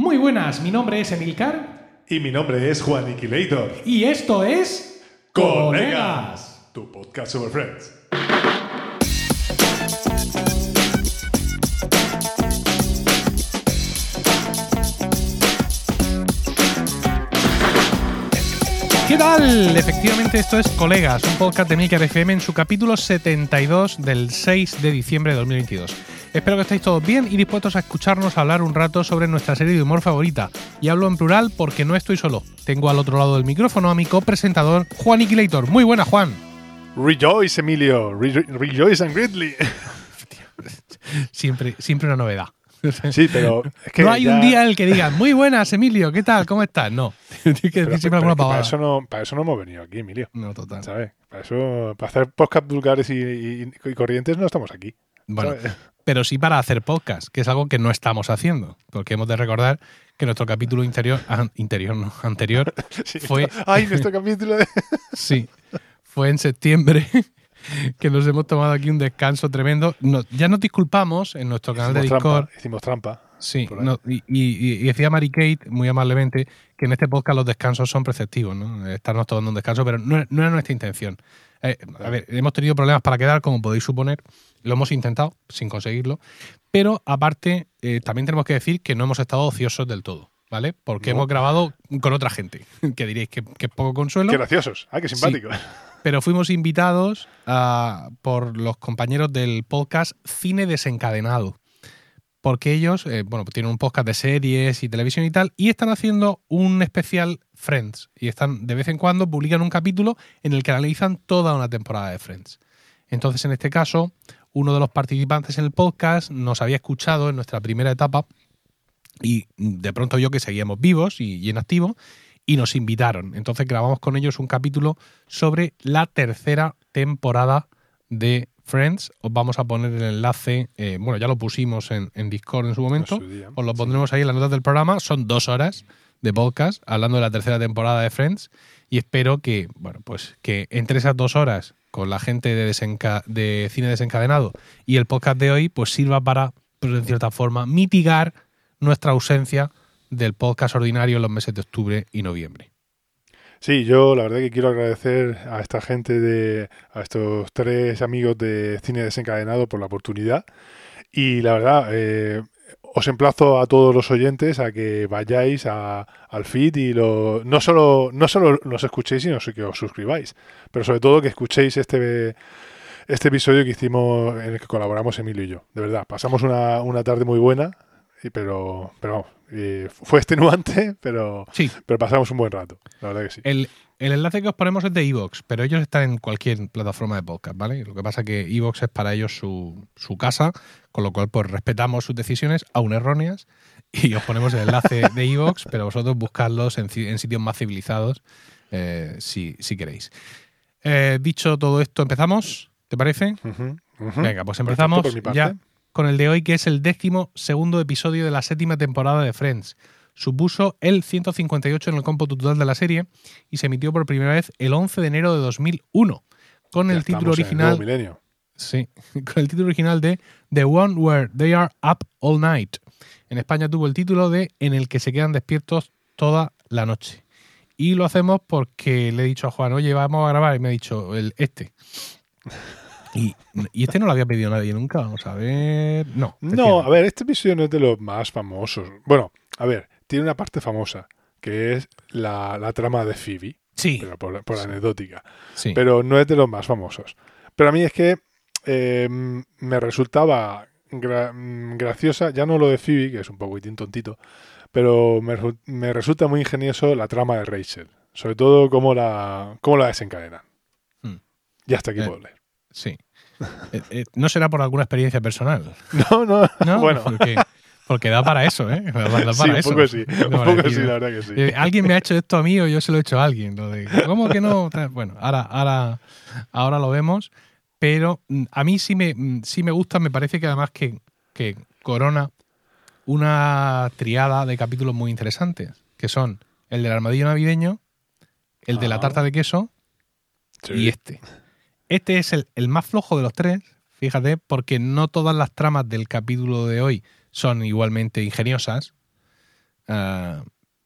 Muy buenas, mi nombre es Emilcar Y mi nombre es Juan Iquilator. y esto es Colegas, tu podcast sobre Friends. ¿Qué tal? Efectivamente, esto es Colegas, un podcast de Milker FM en su capítulo 72 del 6 de diciembre de 2022. Espero que estéis todos bien y dispuestos a escucharnos hablar un rato sobre nuestra serie de humor favorita. Y hablo en plural porque no estoy solo. Tengo al otro lado del micrófono a mi copresentador, Juan Iquilator. Muy buena, Juan. Rejoice, Emilio. Re- rejoice and greatly. Siempre, siempre una novedad. Sí, pero es que no hay ya- un día en el que digan, muy buenas, Emilio, ¿qué tal? ¿Cómo estás? No. Tienes que decir siempre alguna para, pavada. eso no, para eso no hemos venido aquí, Emilio. No, total. ¿Sabes? Para eso, para hacer podcast vulgares y, y- y corrientes no estamos aquí. Bueno, ¿sabes? Pero sí para hacer podcast, que es algo que no estamos haciendo, porque hemos de recordar que nuestro capítulo interior, an- interior no, anterior, Sí, fue- esto- Ay, nuestro capítulo de... sí, fue en septiembre, que nos hemos tomado aquí un descanso tremendo. Ya nos disculpamos en nuestro canal de Discord. trampa. Hicimos trampa. Sí, por ahí. no, y, y- y decía Mary Kate muy amablemente que en este podcast los descansos son preceptivos, ¿no? Estarnos tomando un descanso, pero no, no era nuestra intención. Eh, a ver, hemos tenido problemas para quedar, como podéis suponer. Lo hemos intentado, sin conseguirlo. Pero aparte, eh, también tenemos que decir que no hemos estado ociosos del todo, ¿vale? Porque No. hemos grabado con otra gente, que diréis que, que es poco consuelo. Qué graciosos. Ah, qué simpático. Pero fuimos invitados a- por los compañeros del podcast Cine Desencadenado. Porque ellos, eh, bueno, pues tienen un podcast de series y televisión y tal, y están haciendo un especial Friends. Y están, de vez en cuando, publican un capítulo en el que analizan toda una temporada de Friends. Entonces, en este caso, uno de los participantes en el podcast nos había escuchado en nuestra primera etapa y de pronto yo que seguíamos vivos y, y en activo y nos invitaron. Entonces grabamos con ellos un capítulo sobre la tercera temporada de Friends. Os vamos a poner el enlace, eh, bueno, ya lo pusimos en, en Discord en su momento. En su día, Os lo sí. pondremos ahí en las notas del programa. Son dos horas de podcast hablando de la tercera temporada de Friends y espero que, bueno, pues que entre esas dos horas con la gente de, desenca- de cine desencadenado y el podcast de hoy, pues sirva para, pues, en cierta forma, mitigar nuestra ausencia del podcast ordinario en los meses de octubre y noviembre. Sí, yo la verdad que quiero agradecer a esta gente de a estos tres amigos de cine desencadenado por la oportunidad y la verdad eh, os emplazo a todos los oyentes a que vayáis a- al feed y lo, no solo no solo nos escuchéis sino que os suscribáis, pero sobre todo que escuchéis este este episodio que hicimos en el que colaboramos Emilio y yo. De verdad, pasamos una, una tarde muy buena, y pero pero vamos, eh, fue extenuante, pero Sí, pero pasamos un buen rato, la verdad que sí. el, el enlace que os ponemos es de Evox, pero ellos están en cualquier plataforma de podcast, ¿vale? Lo que pasa es que Evox es para ellos su, su casa, con lo cual pues respetamos sus decisiones, aún erróneas, y os ponemos el enlace de Evox, pero vosotros buscadlos en, sitios más civilizados eh, si, si queréis. Eh, dicho todo esto, ¿empezamos? ¿Te parece? Venga, pues empezamos ya con el de hoy, que es el décimo segundo episodio de la séptima temporada de Friends. Supuso el 158 en el cómputo total de la serie y se emitió por primera vez el 11 de enero de 2001 con Ya el título estamos en el nuevo original, milenio. sí, con el título original de The One Where They Are Up All Night. En España tuvo el título de En el que se quedan despiertos toda la noche. Y lo hacemos porque le he dicho a Juan, oye, vamos a grabar, y me ha dicho el este. Y, y este no lo había pedido nadie nunca, vamos a ver. No. No, a ver, este episodio no es de los más famosos. Bueno, a ver, tiene una parte famosa, que es la, la trama de Phoebe, Sí, pero por, por Sí. anecdótica. sí. Pero no es de los más famosos. Pero a mí es que eh, me resultaba gra- mm, graciosa, ya no lo de Phoebe, que es un poquitín tontito, pero me resulta muy ingenioso la trama de Rachel. Sobre todo cómo la, cómo la desencadenan. Hmm. Y hasta aquí Eh, puedo leer. Sí. Eh, eh, no será por alguna experiencia personal. No, no, ¿no? bueno. Porque, porque da para eso, ¿eh? Da para Sí, un poco sí, un poco sí, la verdad que sí. eh, Alguien me ha hecho esto a mí o yo se lo he hecho a alguien. Lo de, ¿Cómo que no? Bueno, ahora, ahora, ahora lo vemos. Pero mm, a mí sí me, mm, sí me gusta, me parece que además que, que corona una triada de capítulos muy interesantes, que son el del armadillo navideño, el de la Ah. tarta de queso Sí. y este. Este es el, el más flojo de los tres, fíjate, porque no todas las tramas del capítulo de hoy son igualmente ingeniosas. Eh,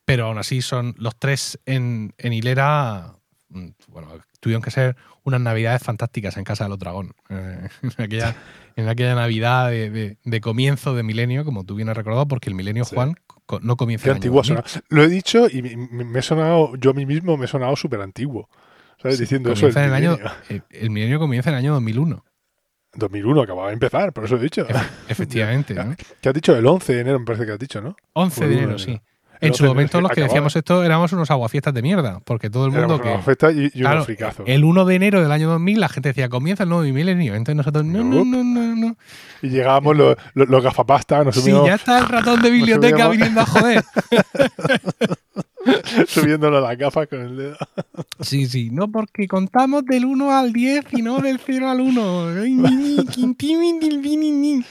pero aún así son los tres en, en hilera. mm, Bueno, tuvieron que ser unas navidades fantásticas en casa de los dragón. Eh, en, aquella, en aquella navidad de, de- de comienzo de milenio, como tú bien has recordado, porque el milenio, Sí. Juan, co- no comienza Qué en el año antiguo 2000. suena. Lo he dicho y me- me he sonado, yo a mí mismo me he sonado súper antiguo. ¿Sabes? Diciendo eso. El el año. milenio. El, el milenio comienza en el año 2001. 2001 acababa de empezar, por eso he dicho. Efectivamente, ¿no? ¿Qué has dicho? El 11 de enero me parece que has dicho, ¿no? 11 de enero, sí. En 11 su momento sí, los que acababa. decíamos esto éramos unos aguafiestas de mierda, porque todo el mundo Éramos que... y, y Claro, el 1 de enero del año 2000 la gente decía, comienza el nuevo milenio. Entonces nosotros, no, no, no, no, no. Y llegábamos los, los, los gafapastas, nos Sí, subimos ya está el ratón de biblioteca viniendo a joder. subiéndonos las gafas con el dedo. Sí, sí, no porque contamos del 1 al 10 y no del 0 al 1. Ay, ni, ni, quinti, ni, ni, ni, ni, ni.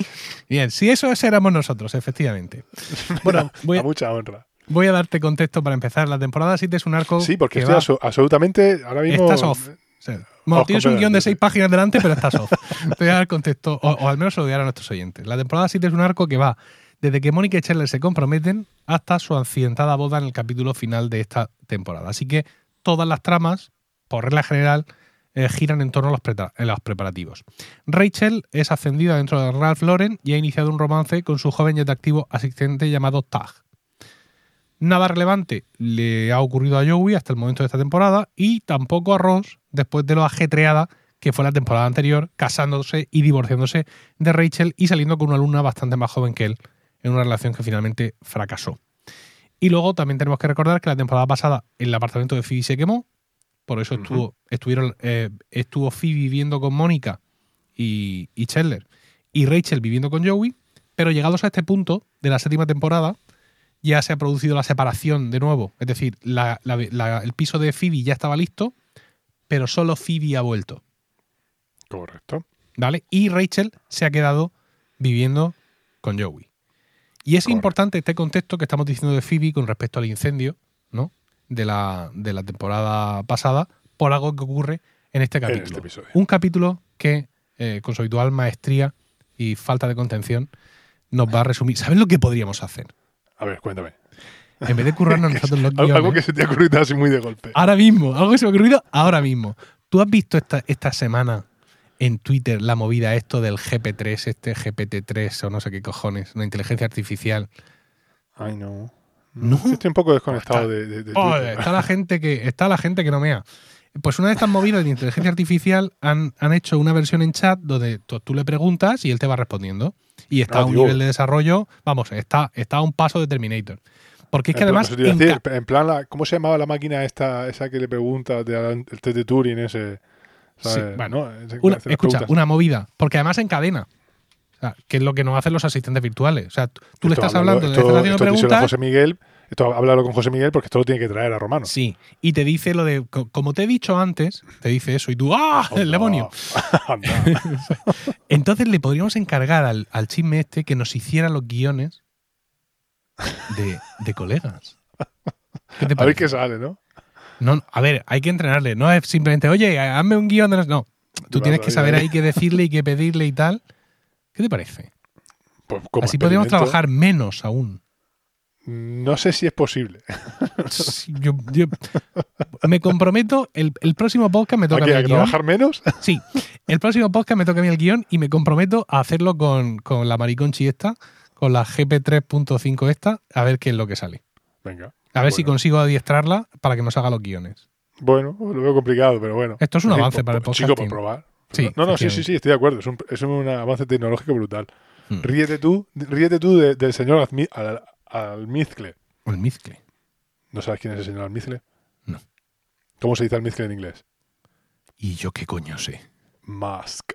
Bien, si eso éramos nosotros, efectivamente. Bueno, voy a a, mucha honra. voy a darte contexto para empezar. La temporada 7 es un arco Sí, porque que estoy va- absolutamente ahora mismo. Estás off. O sea, bueno, Off tienes un guion de seis páginas delante, pero estás off. Te voy a dar contexto, o, o al menos se lo voy a dar a nuestros oyentes. La temporada 7 es un arco que va desde que Mónica y Chandler se comprometen hasta su accidentada boda en el capítulo final de esta temporada. Así que todas las tramas, por regla general, eh, giran en torno a los, los preparativos. Rachel es ascendida dentro de Ralph Lauren y ha iniciado un romance con su joven y atractivo asistente llamado Tag. Nada relevante le ha ocurrido a Joey hasta el momento de esta temporada y tampoco a Ross después de lo ajetreada que fue la temporada anterior, casándose y divorciándose de Rachel y saliendo con una alumna bastante más joven que él en una relación que finalmente fracasó. Y luego también tenemos que recordar que la temporada pasada el apartamento de Phoebe se quemó, por eso estuvo, estuvieron, eh, estuvo Phoebe viviendo con Mónica y, y Chandler y Rachel viviendo con Joey, pero llegados a este punto de la séptima temporada, ya se ha producido la separación de nuevo. Es decir, la- la- la- el piso de Phoebe ya estaba listo, pero solo Phoebe ha vuelto. Correcto. ¿Vale? Y Rachel se ha quedado viviendo con Joey. Y es Correcto. importante este contexto que estamos diciendo de Phoebe con respecto al incendio, ¿no? De la, de la temporada pasada, por algo que ocurre en este En capítulo. este episodio. Un capítulo que, eh, con su habitual maestría y falta de contención, nos va a resumir. ¿Sabes lo que podríamos hacer? A ver, cuéntame. En vez de currarnos nosotros los Al- Algo guiones, que se te ha ocurrido así muy de golpe. ahora mismo, algo que se me ha ocurrido ahora mismo. ¿Tú has visto esta, esta semana en Twitter la movida esto del GP3, este GPT-3 o no sé qué cojones, una inteligencia artificial? Ay, no. No. Estoy un poco desconectado Está- de, de- de Twitter. está la gente que está la gente que no mea. Pues una de estas movidas de inteligencia artificial han, han hecho una versión en chat donde tú, tú le preguntas y él te va respondiendo. Y está a un nivel de desarrollo, vamos, está, está a un paso de Terminator. Porque es que En plan, además. en decir, en plan, la- ¿cómo se llamaba la máquina esta, esa que le pregunta de Alan- el test de Turing ese? Bueno, que una- escucha, preguntas. una movida. Porque además encadena. O sea, que es lo que nos hacen los asistentes virtuales. O sea, tú, le estás hablando, le estás haciendo preguntas. José Miguel, esto háblalo con José Miguel porque esto lo tiene que traer a Romano. Sí, y te dice lo de, co- como te he dicho antes, te dice eso y tú, ¡ah! El Anda, demonio. Entonces le podríamos encargar al, al chisme este que nos hiciera los guiones de, de colegas. ¿Qué te A ver qué sale, ¿no? No, a ver, hay que entrenarle. No es simplemente, oye, hazme un guion de... los-". No, tú tienes que saber ahí. qué decirle y qué pedirle y tal. ¿Qué te parece? Pues como Así podríamos trabajar menos aún. No sé si es posible. Yo, yo- me comprometo, el, el próximo podcast me ¿Hay toca a mí el guion. trabajar menos? Sí, el próximo podcast me toca a mí el guion y me comprometo a hacerlo con, con la mariconchi esta, con la GP3.5 esta, a ver qué es lo que sale. Venga. A ver si consigo adiestrarla para que nos haga los guiones. Bueno, lo veo complicado, pero bueno. Esto es un avance por- para el por- Chico, por podcasting. probar. Sí, no, no, sí, sí, sí, estoy de acuerdo. Es un, es un avance tecnológico brutal. Hmm. Ríete tú, ríete tú de- del señor Azmi- al, Almizcle. Mezcle. ¿No sabes quién es el señor Almizcle? No. ¿Cómo se dice Almizcle en inglés? ¿Y yo qué coño sé? Musk.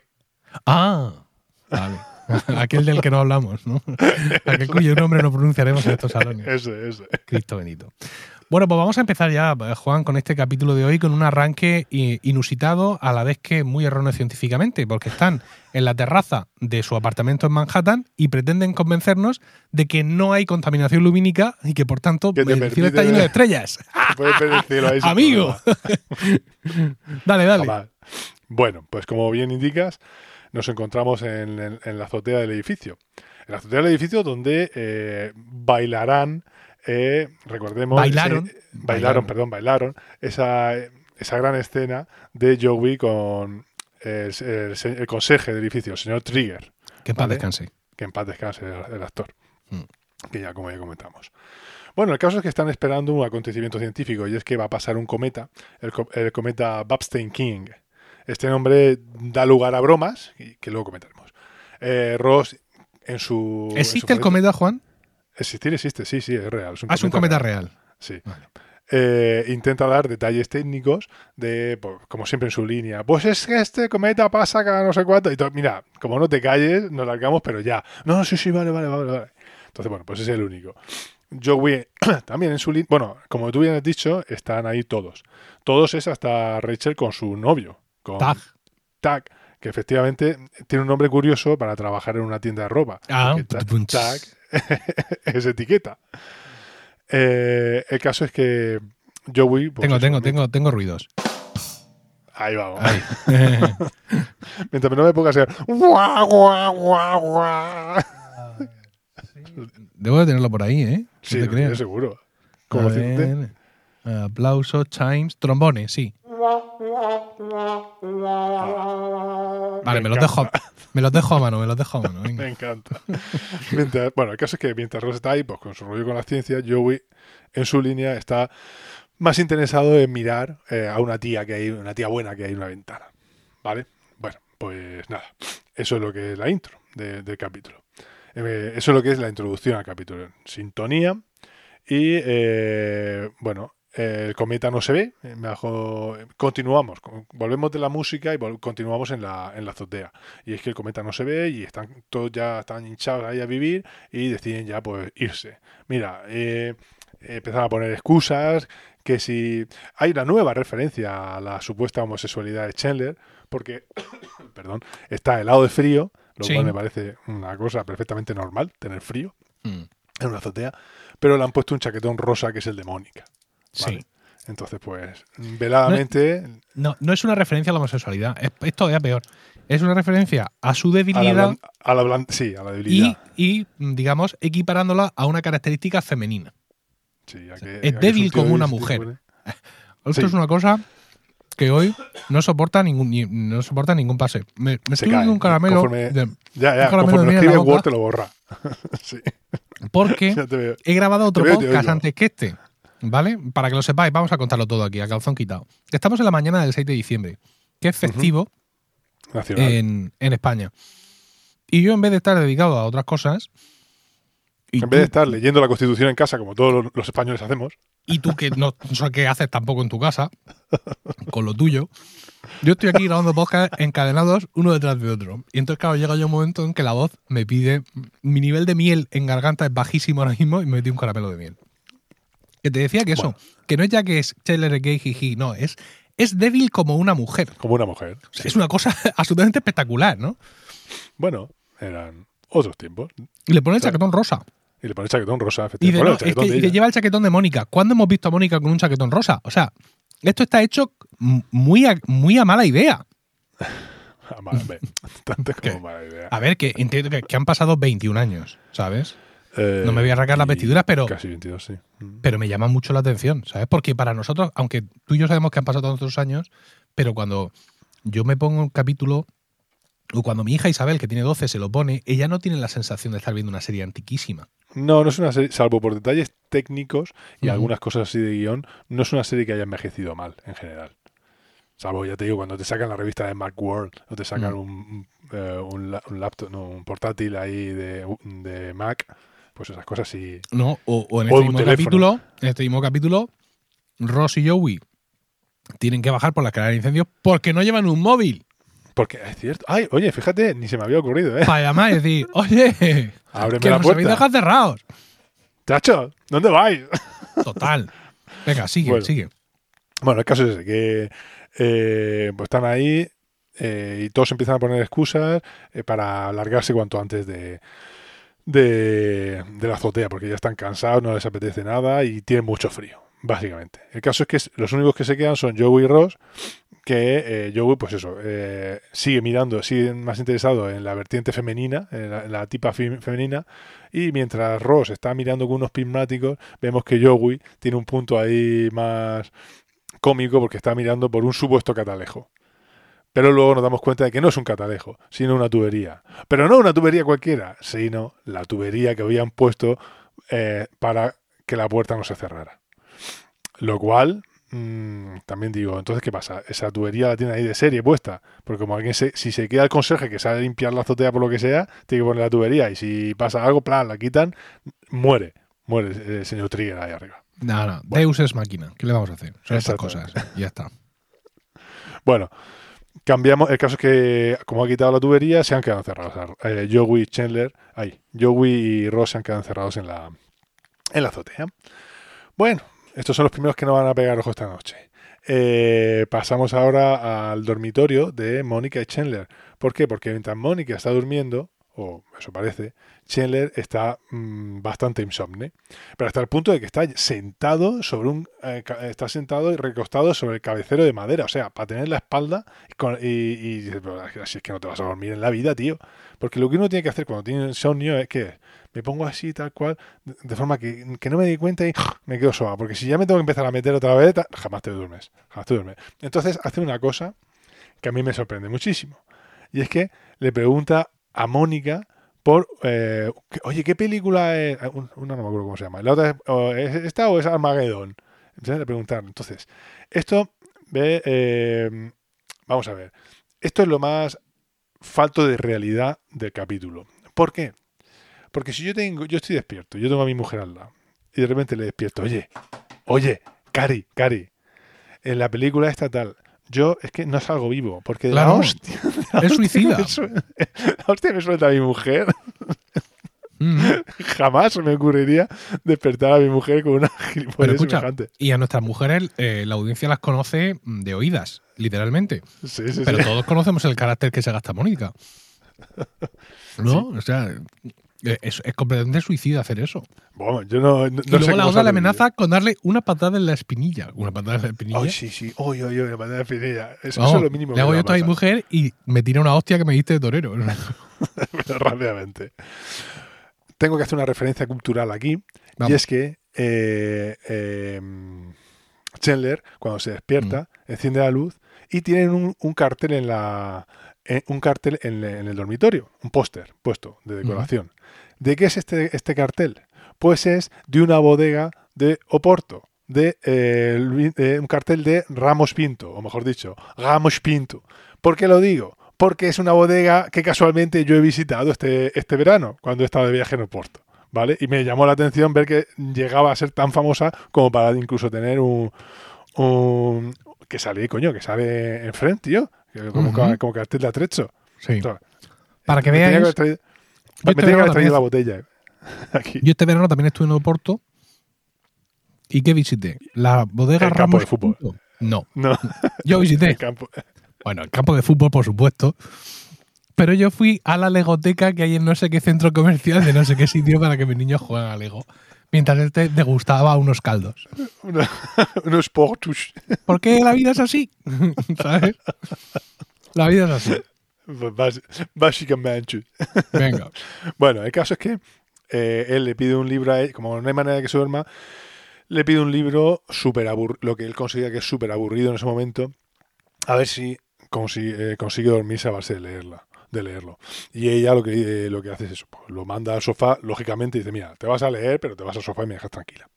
Ah, vale. Aquel del que no hablamos, ¿no? Aquel cuyo nombre no pronunciaremos en estos salones. Ese, ese. Cristo Benito. Bueno, pues vamos a empezar ya, eh, Juan, con este capítulo de hoy, con un arranque inusitado, a la vez que muy erróneo científicamente, porque están en la terraza de su apartamento en Manhattan y pretenden convencernos de que no hay contaminación lumínica y que, por tanto, el cielo está lleno de estrellas. Cielo Amigo. dale, dale. Bueno, pues como bien indicas, nos encontramos en, en- en la azotea del edificio. En la azotea del edificio donde eh, bailarán eh, recordemos... Bailaron. ese- bailaron, Bailaron. perdón, bailaron esa, esa gran escena de Joey con el, el el conserje del edificio, el señor Trigger, Que en paz Vale. descanse. que en paz descanse el, el actor, Mm. que ya como ya comentamos. Bueno, el caso es que están esperando un acontecimiento científico y es que va a pasar un cometa, el, el cometa Babstein-King. Este nombre da lugar a bromas, y que luego comentaremos. Eh, Ross, en su... en ¿Existe su el cometa, Juan? Existir existe, sí, sí, es real. Es un Ah, es un cometa real. Sí. Vale. Eh, intenta dar detalles técnicos de, pues, como siempre en su línea. Pues es que este cometa pasa cada no sé cuánto. Y todo, mira, como no te calles, nos largamos, pero ya. No, no, sí, sí, vale, vale, vale. vale. Entonces, bueno, pues es el único. Joey también en su línea. Bueno, como tú bien has dicho, están ahí todos. Todos es hasta Rachel con su novio. Con Tag. Tag, que efectivamente tiene un nombre curioso para trabajar en una tienda de ropa. Ah. Tag es etiqueta. Eh, el caso es que Joey. pues, Tengo, tengo, tengo, tengo ruidos. Ahí vamos. Ahí. Mientras no me ponga a ser. guau, guau, guau, guau. Debo de tenerlo por ahí, ¿eh? No Sí, te lo creas. seguro. Ver, Aplausos, chimes, trombones, sí. Vale, me los dejo, me los dejo a mano, me los dejo a mano. venga. Me encanta. Mientras- bueno, el caso es que mientras Ross está ahí, pues con su rollo con la ciencia, Joey en su línea está más interesado en mirar eh, a una tía que hay, una tía buena que hay en una ventana. ¿Vale? Bueno, pues nada. Eso es lo que es la intro de- del capítulo. Eh, eso es lo que es la introducción al capítulo. Sintonía. Y eh, bueno, el cometa no se ve. eh, bajo- continuamos. con- Volvemos de la música y continuamos en la, en la azotea. Y es que el cometa no se ve y están todos ya están hinchados ahí a vivir y deciden ya pues irse. Mira, eh, empezaron a poner excusas, que si hay una nueva referencia a la supuesta homosexualidad de Chandler, porque, perdón, está helado de frío, lo Sí. cual me parece una cosa perfectamente normal, tener frío Mm, en una azotea, pero le han puesto un chaquetón rosa que es el de Mónica. Sí. Entonces, pues, veladamente, No, no es una referencia a la homosexualidad, es, es todavía peor. Es una referencia a su a la, debilidad a la sí, a la debilidad. y, digamos, equiparándola a una característica femenina. Sí, a que- es a débil como una mujer. Esto Sí. es una cosa que hoy no soporta ningún, ni- no soporta ningún pase. Me, me estoy dando un caramelo Conforme- de- Ya, ya, Un caramelo de escribe. Word te lo borra. sí, porque he grabado otro veo, podcast antes que este. ¿Vale? Para que lo sepáis, vamos a contarlo todo aquí, a calzón quitado. Estamos en la mañana del 6 de diciembre, que es festivo Nacional. en, en España. Y yo, en vez de estar dedicado a otras cosas. Y en tú, vez de estar leyendo la Constitución en casa, como todos los, los españoles hacemos, y tú que no sé qué haces tampoco en tu casa, con lo tuyo, yo estoy aquí grabando podcast encadenados uno detrás de otro. Y entonces, claro, llega ya un momento en que la voz me pide. Mi nivel de miel en garganta es bajísimo ahora mismo y me metí un caramelo de miel. Que te decía que eso, Bueno. que no es ya que es Taylor gay, jiji, no, es, es débil como una mujer. como una mujer. O sea, Es una cosa absolutamente espectacular, ¿no? Bueno, eran otros tiempos. Y le pone el chaquetón rosa. Y le pone chaquetón rosa, Y efectivamente. no, el es que de y ella. lleva el chaquetón de Mónica. ¿Cuándo hemos visto a Mónica con un chaquetón rosa? O sea, esto está hecho muy a, muy a mala idea. Como mala idea. A ver, que entiendo que, que han pasado 21 años, ¿sabes? Eh, no me voy a arrancar las vestiduras, pero- Casi 22, sí. Mm. Pero me llama mucho la atención, ¿sabes? Porque para nosotros, aunque tú y yo sabemos que han pasado tantos años, pero cuando yo me pongo un capítulo, o cuando mi hija Isabel, que tiene 12, se lo pone, ella no tiene la sensación de estar viendo una serie antiquísima. No, no es una serie, salvo por detalles técnicos y algunas cosas así de guion, no es una serie que haya envejecido mal en general. Salvo, ya te digo, cuando te sacan la revista de Macworld o te sacan Mm. un, eh, un laptop, no, un portátil ahí de, de Mac, pues esas cosas sí. ¿no? O, o en O este mismo teléfono. capítulo, en este mismo capítulo, Ross y Joey tienen que bajar por la escalera de incendios porque no llevan un móvil Porque es cierto. Ay, oye, fíjate, ni se me había ocurrido, ¿eh? para llamar y decir, oye, Ábreme que la nos habéis puerta. dejado cerrados. Chacho, ¿dónde vais? Total. Venga, sigue, Bueno. sigue. Bueno, el caso es ese, que eh, pues están ahí eh, y todos empiezan a poner excusas eh, para largarse cuanto antes de, de, la azotea, porque ya están cansados, no les apetece nada y tienen mucho frío, básicamente. El caso es que los únicos que se quedan son Joey y Ross, que eh, pues eso, eh, sigue mirando, sigue más interesado en la vertiente femenina, en la, tipa fe- femenina, Y mientras Ross está mirando con unos prismáticos, vemos que Joey tiene un punto ahí más cómico porque está mirando por un supuesto catalejo. Pero luego nos damos cuenta de que no es un catalejo, sino una tubería. Pero no una tubería cualquiera, sino la tubería que habían puesto eh, para que la puerta no se cerrara. Lo cual, mmm, también digo, entonces, ¿qué pasa? Esa tubería la tiene ahí de serie puesta. Porque como alguien se, si se queda el conserje que sabe limpiar la azotea por lo que sea, tiene que poner la tubería. Y si pasa algo, plan, la quitan, muere. Muere el señor Trigger ahí arriba. No, no, Deus es máquina. ¿Qué le vamos a hacer? Son estas cosas. Ya está. Bueno, cambiamos. El caso es que, como ha quitado la tubería, se han quedado encerrados. Eh, Joey y Chandler, ahí, Joey y Ross se han quedado encerrados en la, en la azotea. Bueno, estos son los primeros que no van a pegar ojo esta noche. Eh, pasamos ahora al dormitorio de Mónica y Chandler. ¿Por qué? Porque mientras Mónica está durmiendo, o eso parece, Chandler está mmm, bastante insomne, pero hasta el punto de que está sentado sobre un eh, está sentado y recostado sobre el cabecero de madera, o sea, para tener la espalda y, y, y así es que no te vas a dormir en la vida, tío, porque lo que uno tiene que hacer cuando tiene insomnio es que me pongo así tal cual, de, de forma que, que, no me di cuenta y me quedo soba, porque si ya me tengo que empezar a meter otra vez, jamás te duermes, jamás te duermes. Entonces hace una cosa que a mí me sorprende muchísimo, y es que le pregunta a Mónica por, eh, oye, ¿qué película es? Una no me acuerdo cómo se llama. La otra es, ¿es esta o es Armageddon? Preguntaron. Entonces, esto, ve, eh, vamos a ver, esto es lo más falto de realidad del capítulo. ¿Por qué? Porque si yo tengo, yo estoy despierto, yo tengo a mi mujer al lado, y de repente le despierto, oye, oye, Cari, Cari, en la película esta tal, yo es que no salgo vivo, porque claro, la hostia, la es suicida. Suelta, la hostia me suelta a mi mujer. Mm. Jamás me ocurriría despertar a mi mujer con una gilipollez semejante. Y a nuestras mujeres eh, la audiencia las conoce de oídas, literalmente. Sí, sí, Pero sí. todos conocemos el carácter que se gasta Mónica. ¿No? O sea, es, es, completamente suicida hacer eso. Bueno, yo no, no, y luego la otra le amenaza con darle una patada en la espinilla. Una patada en la espinilla. Ay, sí, sí. Oye, oye, una patada en la espinilla. Eso, es lo mínimo le hago yo a mi mujer y me tira una hostia que me diste de torero. Rápidamente. Tengo que hacer una referencia cultural aquí. Vamos. Y es que eh, eh, Chandler, cuando se despierta, mm. enciende la luz y tienen un, un cartel en la. Un cartel en, en, el dormitorio, un póster puesto de decoración. ¿De qué es este, este cartel? Pues es de una bodega de Oporto, de, eh, de, un cartel de Ramos Pinto, o mejor dicho, Ramos Pinto. ¿Por qué lo digo? Porque es una bodega que casualmente yo he visitado este, este verano, cuando he estado de viaje en Oporto. ¿Vale? Y me llamó la atención ver que llegaba a ser tan famosa como para incluso tener un. un que sale, coño, que sale enfrente, tío. Como, uh -huh. como cartel de atrecho. Sí. Entonces, para que veáis. Me tenía que traído, la botella. Aquí. Yo este verano también estuve en Oporto. ¿Y qué visité? La bodega el Ramos campo de fútbol. No. no. Yo visité. el campo. Bueno, el campo de fútbol, por supuesto. Pero yo fui a la legoteca que hay en no sé qué centro comercial de no sé qué sitio para que mis niños jueguen a Lego. Mientras este degustaba unos caldos. Una, unos portus. Porque la vida es así. ¿Sabes? La vida es así. Bás, básicamente. Venga. Bueno, el caso es que eh, él le pide un libro a él, como no hay manera de que se duerma, le pide un libro súper aburrido, lo que él considera que es súper aburrido en ese momento, a ver si consigue, eh, consigue dormirse a base de leerla de leerlo. Y ella lo que, eh, lo que hace es eso, pues, lo manda al sofá, lógicamente, y dice, mira, te vas a leer, pero te vas al sofá y me dejas tranquila.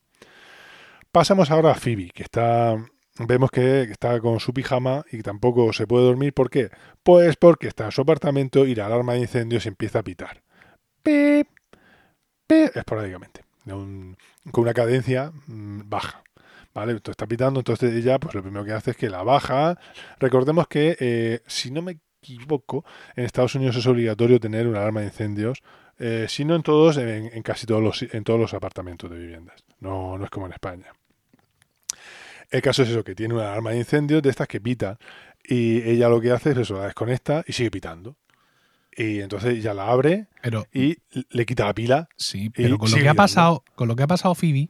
Pasamos ahora a Phoebe, que está, vemos que está con su pijama y tampoco se puede dormir. ¿Por qué? Pues porque está en su apartamento y la alarma de incendios empieza a pitar. Pip, pip, esporádicamente, con una cadencia mmm, baja. ¿Vale? Entonces está pitando, entonces ella, pues lo primero que hace es que la baja. Recordemos que, eh, si no me equivoco, en Estados Unidos es obligatorio tener una alarma de incendios, eh, si no en todos, en, en, casi todos los, en todos los apartamentos de viviendas. No, no es como en España. El caso es eso, que tiene una alarma de incendios de estas que pitan y ella lo que hace es eso, la desconecta y sigue pitando. Y entonces ya la abre pero, y le quita la pila. Sí, pero con lo, que ha pasado, con lo que ha pasado Phoebe,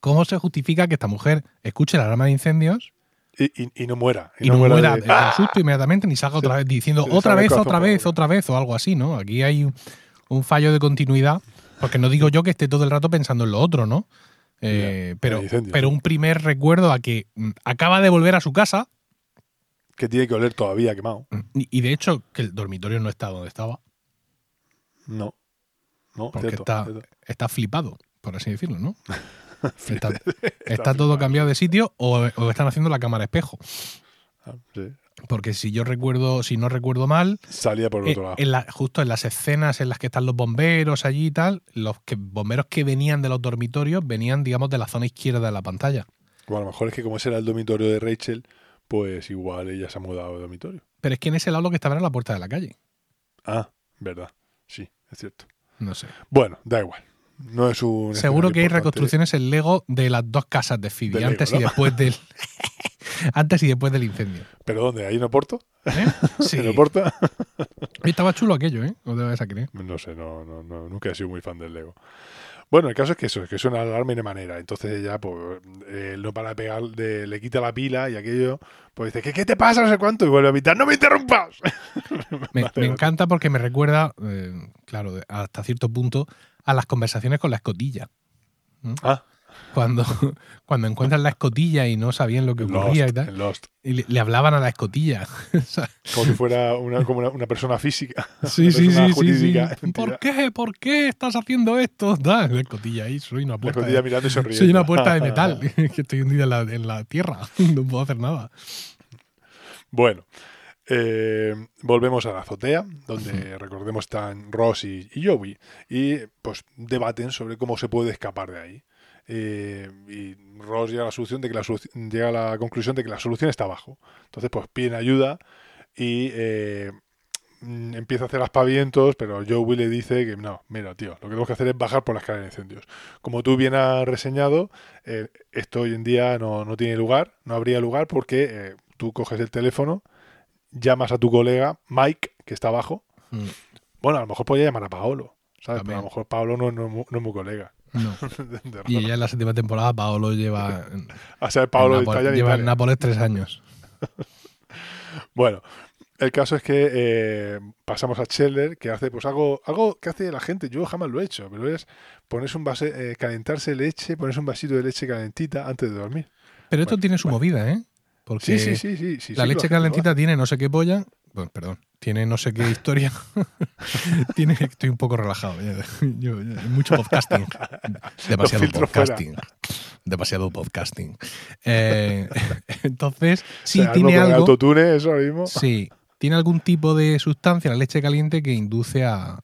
¿cómo se justifica que esta mujer escuche la alarma de incendios y, y, y, no muera. Y, y no, muera, muera de, ¡Ah! susto inmediatamente, ni salga otra vez diciendo otra vez, otra vez, otra vez o algo así, ¿no? Aquí hay un, un fallo de continuidad, porque no digo yo que esté todo el rato pensando en lo otro, ¿no? Eh, Ya, pero, pero un primer recuerdo a que mm, acaba de volver a su casa Que tiene que oler todavía quemado. mm, y, y de hecho que el dormitorio no está donde estaba, No. No, porque cierto, está, cierto. está flipado, por así decirlo, ¿no? Está, Está está todo cambiado de sitio o, o están haciendo la cámara espejo. Ah, sí. Porque si yo recuerdo, si no recuerdo mal, Salía por el Eh, otro lado. en la- justo en las escenas en las que están los bomberos allí y tal, los que, bomberos que venían de los dormitorios venían, digamos, de la zona izquierda de la pantalla. Bueno, a lo mejor es que como ese era el dormitorio de Rachel, pues igual ella se ha mudado de dormitorio. Pero es que en ese lado lo que estaba era la puerta de la calle. Ah, verdad. Sí, es cierto. No sé. Bueno, da igual. No es un. Seguro que hay reconstrucciones en Lego de las dos casas de Phoebe, De Lego, antes ¿no? y después del. antes y después del incendio. ¿Pero dónde? ¿Ahí en Oporto? ¿Eh? Sí. ¿En Oporto? Estaba chulo aquello, ¿eh? No te vayas a creer. No sé, no, no, no, nunca he sido muy fan del Lego. Bueno, el caso es que eso, es que suena la alarma y de manera. Entonces ella, pues, eh, no para de pegar, de- le quita la pila y aquello, pues dice, ¿qué, qué te pasa? No sé cuánto, y vuelve a evitar, ¡no me interrumpas! Me, encanta porque me recuerda, eh, claro, hasta cierto punto, a las conversaciones con la escotilla. Ah, Cuando, cuando encuentran la escotilla y no sabían lo que ocurría Lost, y tal. Lost. Y le, le hablaban a la escotilla. Como si fuera una, como una, una persona física. sí, sí, persona sí, sí, jurídica, sí. ¿Por qué? ¿Por qué estás haciendo esto? Da, la escotilla ahí, soy una La puerta. escotilla de- mirando y sonriendo. soy una puerta de metal, que estoy hundida en la, en la tierra. No puedo hacer nada. Bueno, eh, volvemos a la azotea, donde recordemos están Ross y, y Joey, y pues debaten sobre cómo se puede escapar de ahí. Eh, y Ross llega a la solución de que la llega a la conclusión de que la solución está abajo. Entonces, pues piden ayuda y eh, mm, empieza a hacer aspavientos, pero Joey le dice que no, mira, tío, lo que tenemos que hacer es bajar por la escalera de incendios. Como tú bien has reseñado, eh, esto hoy en día no, no tiene lugar, no habría lugar porque eh, tú coges el teléfono, llamas a tu colega Mike, que está abajo. Mm, Bueno, a lo mejor podría llamar a Paolo, ¿sabes? Pero a lo mejor Paolo no, no es muy colega. No. Y ya en la séptima temporada Paolo lleva O sea, Paolo en lleva en. Nápoles tres años. Bueno, el caso es que eh, pasamos a Scheller, que hace pues algo, algo que hace la gente, yo jamás lo he hecho, pero es ponerse un vase, eh, calentarse leche, ponerse un vasito de leche calentita antes de dormir. Pero esto Bueno, tiene su movida, ¿eh? Porque Sí, sí, sí, sí. sí, la sí, leche calentita tiene no sé qué polla. Bueno, perdón. Tiene no sé qué historia. tiene, estoy un poco relajado. ya. Yo- yo- mucho podcasting. Demasiado podcasting. Demasiado podcasting. Eh, entonces, hace. sí, O sea, tiene algo. autotune, eso ahora mismo. Sí, tiene algún tipo de sustancia, la leche caliente, que induce a.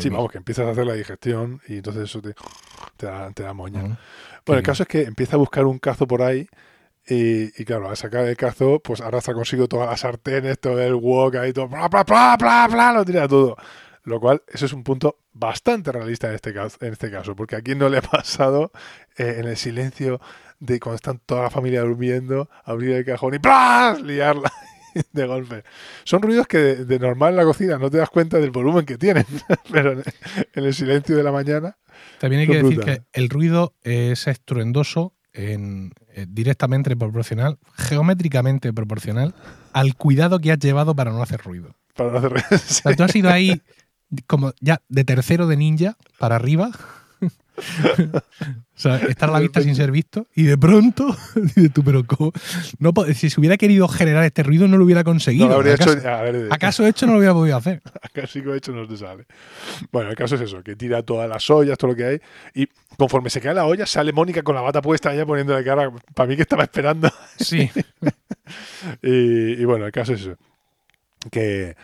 Sí, vamos, que empiezas a hacer la digestión y entonces eso te, te, da, te da moña. Ujú. Bueno, el bien. caso es que empieza a buscar un cazo por ahí y, y claro, al sacar el cazo, pues arrastra consigo todas las sartenes, todo el wok ahí, todo, bla, bla, bla, bla, bla, lo tira todo. Lo cual, eso es un punto bastante realista en este caso, en este caso porque a quién no le ha pasado eh, en el silencio de cuando están toda la familia durmiendo, abrir el cajón y ¡plas! liarla de golpe. Son ruidos que de, de normal en la cocina no te das cuenta del volumen que tienen, pero en, en el silencio de la mañana También hay que Son decir que el ruido es estruendoso, en, eh, directamente proporcional, geométricamente proporcional al cuidado que has llevado para no hacer ruido. para no hacer... O sea, tú has ido ahí como ya de tercero de ninja para arriba. O sea, estar a la vista sin ser visto y de pronto dices tú, pero ¿cómo? No, si se hubiera querido generar este ruido no lo hubiera conseguido. No lo habría ¿Acaso, hecho. A ver, acaso hecho no lo hubiera podido hacer? Que hecho no te sale. Bueno, el caso es eso, que tira todas las ollas, todo lo que hay, y conforme se cae la olla, sale Mónica con la bata puesta allá poniendo la cara, para mí que estaba esperando. Sí. Y, y bueno, el caso es eso, que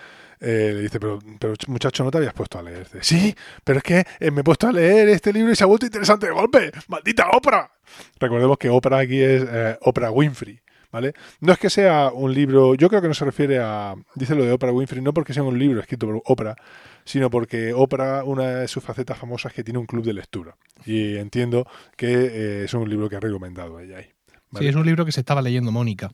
eh, le dice, pero, pero muchacho, ¿no te habías puesto a leer? Dice, sí, pero es que eh, me he puesto a leer este libro y se ha vuelto interesante de golpe. ¡Maldita Oprah! Recordemos que Oprah aquí es eh, Oprah Winfrey. ¿Vale? No es que sea un libro, yo creo que no se refiere a, dice lo de Oprah Winfrey, no porque sea un libro escrito por Oprah, sino porque Oprah, una de sus facetas famosas, es que tiene un club de lectura. Y entiendo que eh, es un libro que ha recomendado ella ahí. ¿vale? Sí, es un libro que se estaba leyendo Mónica.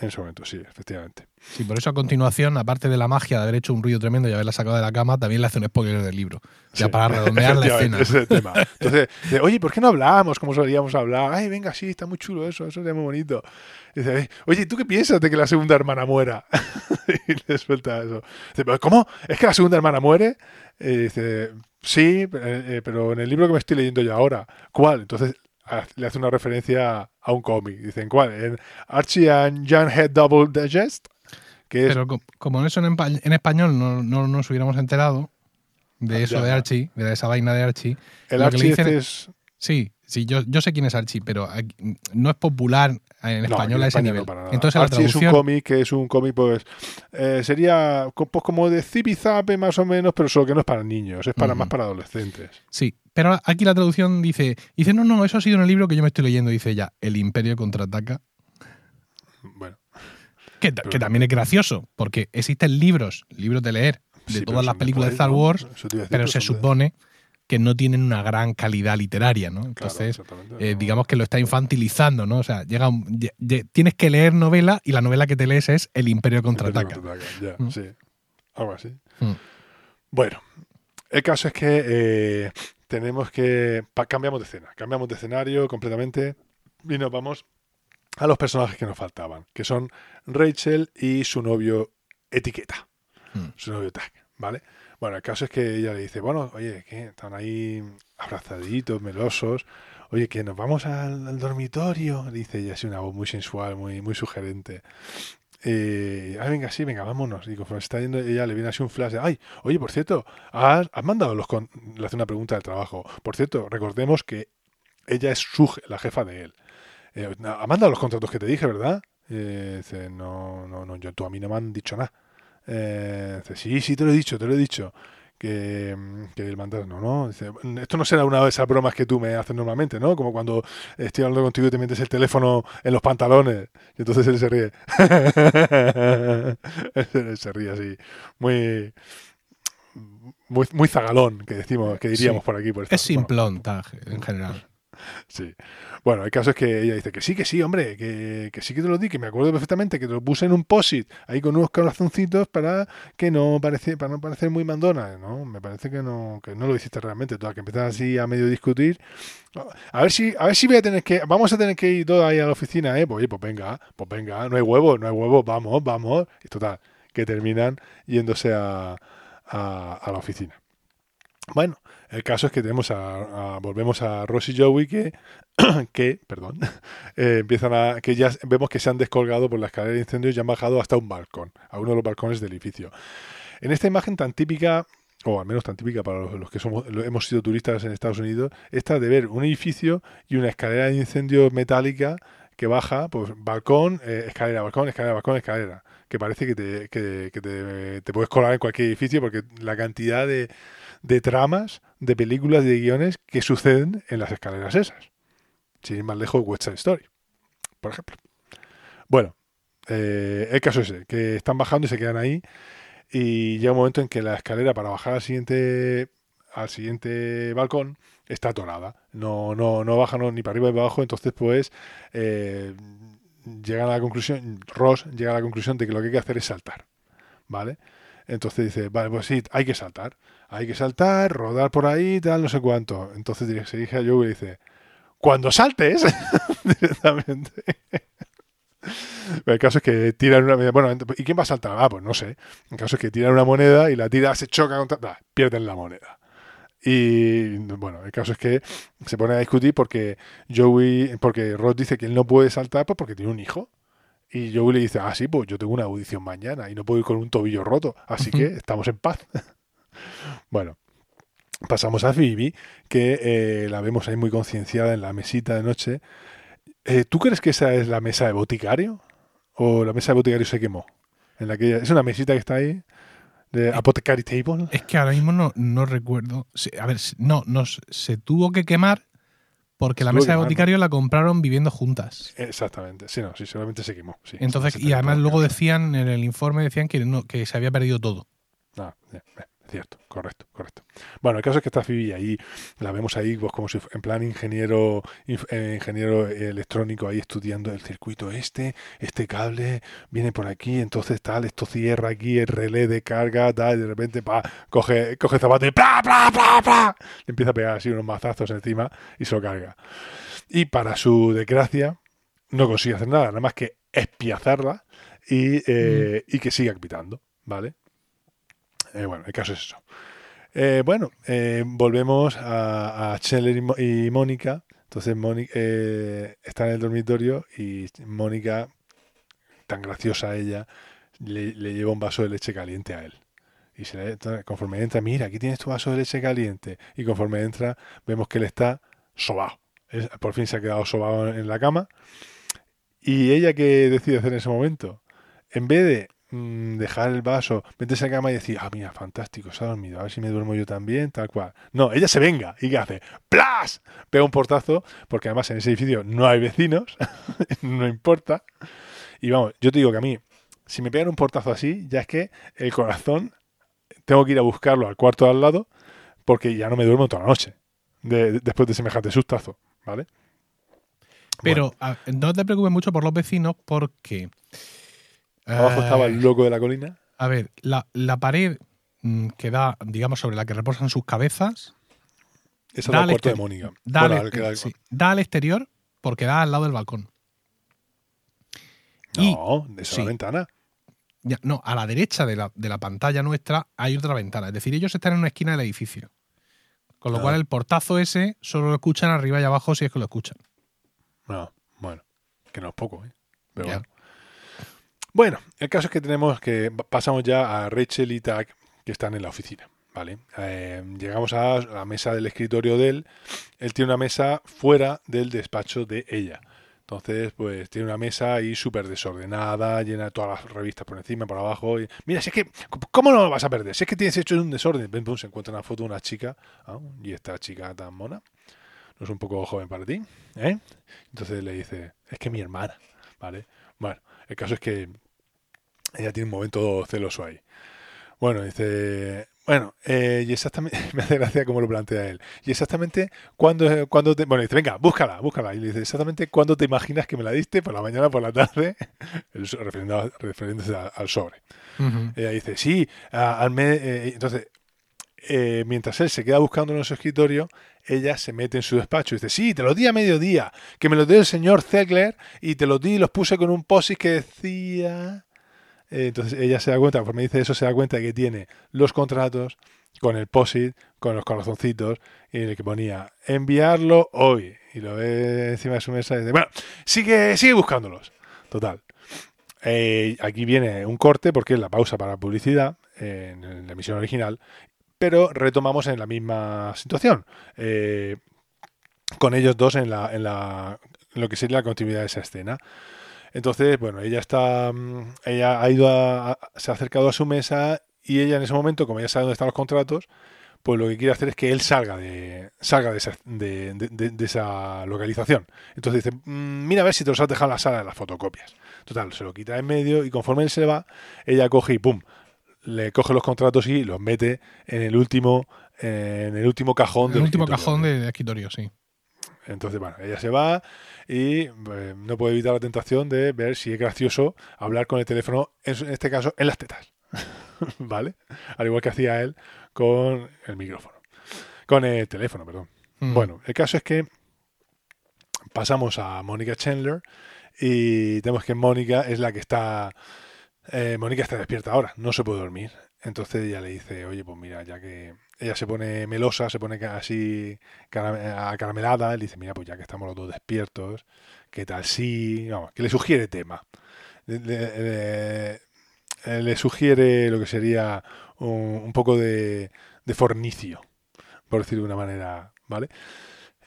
En ese momento, sí, efectivamente. Sí, por eso a continuación, aparte de la magia de haber hecho un ruido tremendo y haberla sacado de la cama, también le hace un spoiler del libro. Ya Sí. para redondear la escena. ese es el tema. Entonces, dice, oye, ¿por qué no hablamos como solíamos hablar? Ay, venga, sí, está muy chulo eso, eso sería muy bonito. Dice, "Eh, oye, ¿tú qué piensas de que la segunda hermana muera? y le suelta eso. Dice, "¿Pero ¿cómo? ¿Es que la segunda hermana muere? Y dice, sí, eh, eh, pero en el libro que me estoy leyendo yo ahora. ¿Cuál? Entonces le hace una referencia a un cómic. Dicen, ¿cuál? En Archie and Jan Head Double Digest, que es Pero co- como eso en, español no, no nos hubiéramos enterado de eso Ya, de. Archie, de esa vaina de Archie. el Archie dicen este es-. Sí, sí, yo, yo sé quién es Archie, pero aquí- no es popular en español a ese nivel. Entonces la Archie es un traducción. cómic que es un cómic, pues, eh, sería pues, como de zipizape más o menos, pero solo que no es para niños, es para más para adolescentes. Sí, pero aquí la traducción dice, dice, no, no, eso ha sido en el libro que yo me estoy leyendo, dice ya, El Imperio contraataca, Bueno, que, Pero- que también es gracioso, porque existen libros, libros de leer, de sí, todas las películas de Star. Wars, decir, pero se supone que no tienen una gran calidad literaria, ¿no? Entonces, eh, no. digamos que lo está infantilizando, ¿no? O sea, llega un- ye- ye- tienes que leer novela y la novela que te lees es El Imperio contraataca. Contraataca, Ya, Mm. sí. Algo así. Mm. Bueno, el caso es que eh, tenemos que. cambiamos de escena, cambiamos de escenario completamente y nos vamos a los personajes que nos faltaban, que son Rachel y su novio Etiqueta, Mm. su novio Tag, ¿vale? Bueno, el caso es que ella le dice, bueno, oye, que están ahí abrazaditos, melosos, oye, que nos vamos al, al dormitorio, le dice ella así una voz muy sensual, muy, muy sugerente. Eh, ah, venga, sí, venga, vámonos. Se está yendo, ella le viene así un flash de, ay, oye, por cierto, ¿has, mandado los... con-?" Le hace una pregunta del trabajo. Por cierto, recordemos que ella es su, la jefa de él. Eh, ¿Ha mandado los contratos que te dije, verdad? Eh, dice, no, no, no, yo, a mí no me han dicho nada. Eh, dice, sí, sí, te lo he dicho, te lo he dicho. Que, que el mandar, no. Dice, esto no será una de esas bromas que tú me haces normalmente, ¿no? Como cuando estoy hablando contigo y te metes el teléfono en los pantalones. Y entonces él se ríe. él se ríe así. Muy. Muy, muy zagalón, que decimos, que diríamos Sí. por aquí. Por esta- Es bueno, simplón, Tag, en general. Sí. Bueno, el caso que ella dice que sí, que sí, hombre, que, que sí que te lo di, que me acuerdo perfectamente, que te lo puse en un posit ahí con unos corazoncitos para que no parece, para no parecer muy mandona. No, me parece que no, que no lo hiciste realmente. Toda que empiezas así a medio discutir. A ver si, a ver si voy a tener que, vamos a tener que ir todos ahí a la oficina, eh. Pues, pues venga, pues venga, no hay huevo, no hay huevo, vamos, vamos. Y total, que terminan yéndose a, a la oficina. Bueno, el caso es que tenemos a, volvemos a Ross y Joey que, que perdón, eh, empiezan a que ya vemos que se han descolgado por la escalera de incendios y han bajado hasta un balcón, a uno de los balcones del edificio. En esta imagen tan típica, o al menos tan típica para los, que somos, hemos sido turistas en Estados Unidos, esta de ver un edificio y una escalera de incendios metálica que baja, pues balcón, eh, escalera, balcón, escalera, balcón, escalera. Que parece que te, te puedes colar en cualquier edificio porque la cantidad de, de tramas, de películas, de guiones que suceden en las escaleras esas. Sin ir más lejos, West Side Story, por ejemplo. Bueno, eh, el caso es ese, que están bajando y se quedan ahí y llega un momento en que la escalera para bajar al siguiente al siguiente balcón está atorada. No, no, no bajan ni para arriba ni para abajo, entonces pues eh, llegan a la conclusión, Ross llega a la conclusión de que lo que hay que hacer es saltar. ¿Vale? Entonces dice, vale, pues sí, hay que saltar. Hay que saltar, rodar por ahí, tal, no sé cuánto. Entonces se dirige a Joe y dice, cuando saltes, directamente. El caso es que tiran una moneda. Bueno, ¿y quién va a saltar? Ah, pues no sé. El caso es que tiran una moneda y la tira, se choca contra. pierden la moneda. Y bueno, el caso es que se pone a discutir porque Joey, porque Ross dice que él no puede saltar pues porque tiene un hijo. Y Joey le dice, ah, sí, pues yo tengo una audición mañana y no puedo ir con un tobillo roto. Así que estamos en paz. bueno, pasamos a Phoebe, que eh, la vemos ahí muy concienciada en la mesita de noche. Eh, ¿Tú crees que esa es la mesa de boticario? ¿O la mesa de boticario se quemó? En la que ella- es una mesita que está ahí, de Apothecary Table. Es que ahora mismo no, no recuerdo. A ver, no, no, se tuvo que quemar porque Se la mesa de boticario la compraron viviendo juntas. Exactamente, sí, no, sí, seguramente se quemó. sí. Entonces, Se y además luego decían, en el informe decían que, no, que se había perdido todo. Ah, ya, ya, cierto, correcto, correcto. Bueno, el caso es que está Phoebe ahí, la vemos ahí pues como si en plan ingeniero eh, ingeniero electrónico ahí estudiando el circuito este, este cable viene por aquí, entonces tal, esto cierra aquí el relé de carga, tal, y de repente pa, coge, coge zapato y ¡pla, pla, pla, pla! Le empieza a pegar así unos mazazos encima y se lo carga. Y para su desgracia, no consigue hacer nada, nada más que espiazarla y, eh, y que siga pitando, ¿vale? Eh, bueno, el caso es eso. Eh, bueno, eh, volvemos a, a y, Mónica. Entonces Mónica está en el dormitorio y Mónica, tan graciosa ella, le, lleva un vaso de leche caliente a él. Y se le, conforme entra, mira, aquí tienes tu vaso de leche caliente. Y conforme entra, vemos que él está sobado. por fin se ha quedado sobado en la cama. Y ella, ¿qué decide hacer en ese momento? En vez de Mm, dejar el vaso, meterse a la cama y decir, ah, mira, fantástico, se ha dormido, a ver si me duermo yo también, tal cual. No, ella se venga. ¿Y qué hace? ¡Plas! Pega un portazo, porque además en ese edificio no hay vecinos, no importa. Y vamos, yo te digo que a mí, si me pegan un portazo así, ya es que el corazón, tengo que ir a buscarlo al cuarto de al lado, porque ya no me duermo toda la noche, después de semejante sustazo, ¿vale? Pero no te preocupes mucho por los vecinos, porque Abajo estaba el loco de la colina. A ver, la, pared mm, que da, digamos, sobre la que reposan sus cabezas. Esa es la puerta de Mónica. Da, al, exterior porque da al lado del balcón. No, de esa ventana. no, a la derecha de la, pantalla nuestra hay otra ventana. Es decir, ellos están en una esquina del edificio. Con lo ah. cual el portazo ese solo lo escuchan arriba y abajo si es que lo escuchan. No, ah, bueno, que no es poco, ¿eh? Pero bueno. Bueno, el caso es que tenemos que pasamos ya a Rachel y Tag que están en la oficina. ¿vale? Eh, llegamos a la mesa del escritorio de él. Él tiene una mesa fuera del despacho de ella. Entonces, pues tiene una mesa ahí súper desordenada, llena de todas las revistas por encima, por abajo. Mira, si es que, ¿cómo no lo vas a perder? Si es que tienes hecho un desorden. Ven, se encuentra una foto de una chica. Ah, y esta chica tan mona. No es un poco joven para ti. ¿eh? Entonces le dice, es que mi hermana. ¿Vale? Bueno, el caso es que ella tiene un momento celoso ahí. Bueno, dice, bueno, eh, y exactamente, me hace gracia cómo lo plantea él. Y exactamente cuando, cuando te, bueno, dice, venga, búscala, búscala. Y le dice, exactamente cuándo te imaginas que me la diste, por la mañana, por la tarde, refiriéndose al sobre. Ella dice, sí, al eh, entonces, eh, mientras él se queda buscando en su escritorio, ella se mete en su despacho y dice, sí, te lo di a mediodía, que me lo dio el señor Zegler y te lo di y los puse con un posis que decía entonces ella se da cuenta, me dice eso, se da cuenta de que tiene los contratos con el POSIT, con los corazoncitos, y el que ponía enviarlo hoy. Y lo ve encima de su mesa y dice, bueno, sigue, sigue buscándolos. Total. Eh, aquí viene un corte porque es la pausa para publicidad en la emisión original, pero retomamos en la misma situación. Eh, con ellos dos en, la, en, la, en lo que sería la continuidad de esa escena. Entonces, bueno, ella está, mm, ella ha ido a, se ha acercado a su mesa y ella en ese momento, como ya sabe dónde están los contratos, pues lo que quiere hacer es que él salga de, salga de esa, de, esa localización. Entonces dice, mm, mira a ver si te los has dejado en la sala de las fotocopias. Total, se lo quita en medio y conforme él se va, ella coge y pum, le coge los contratos y los mete en el último, en el último cajón. En el último cajón de escritorio, sí. Entonces, bueno, ella se va y eh, no puede evitar la tentación de ver si es gracioso hablar con el teléfono, en este caso, en las tetas. ¿Vale? Al igual que hacía él con el micrófono. Con el teléfono, perdón. Mm. Bueno, el caso es que pasamos a Mónica Chandler y tenemos que Mónica es la que está... Eh, Mónica está despierta ahora, no se puede dormir. Entonces ella le dice, oye, pues mira, ya que ella se pone melosa, se pone así acaramelada, él dice, mira, pues ya que estamos los dos despiertos, ¿qué tal si? Vamos, que le sugiere tema. Le, sugiere lo que sería un, poco de, fornicio, por decirlo de una manera, ¿vale?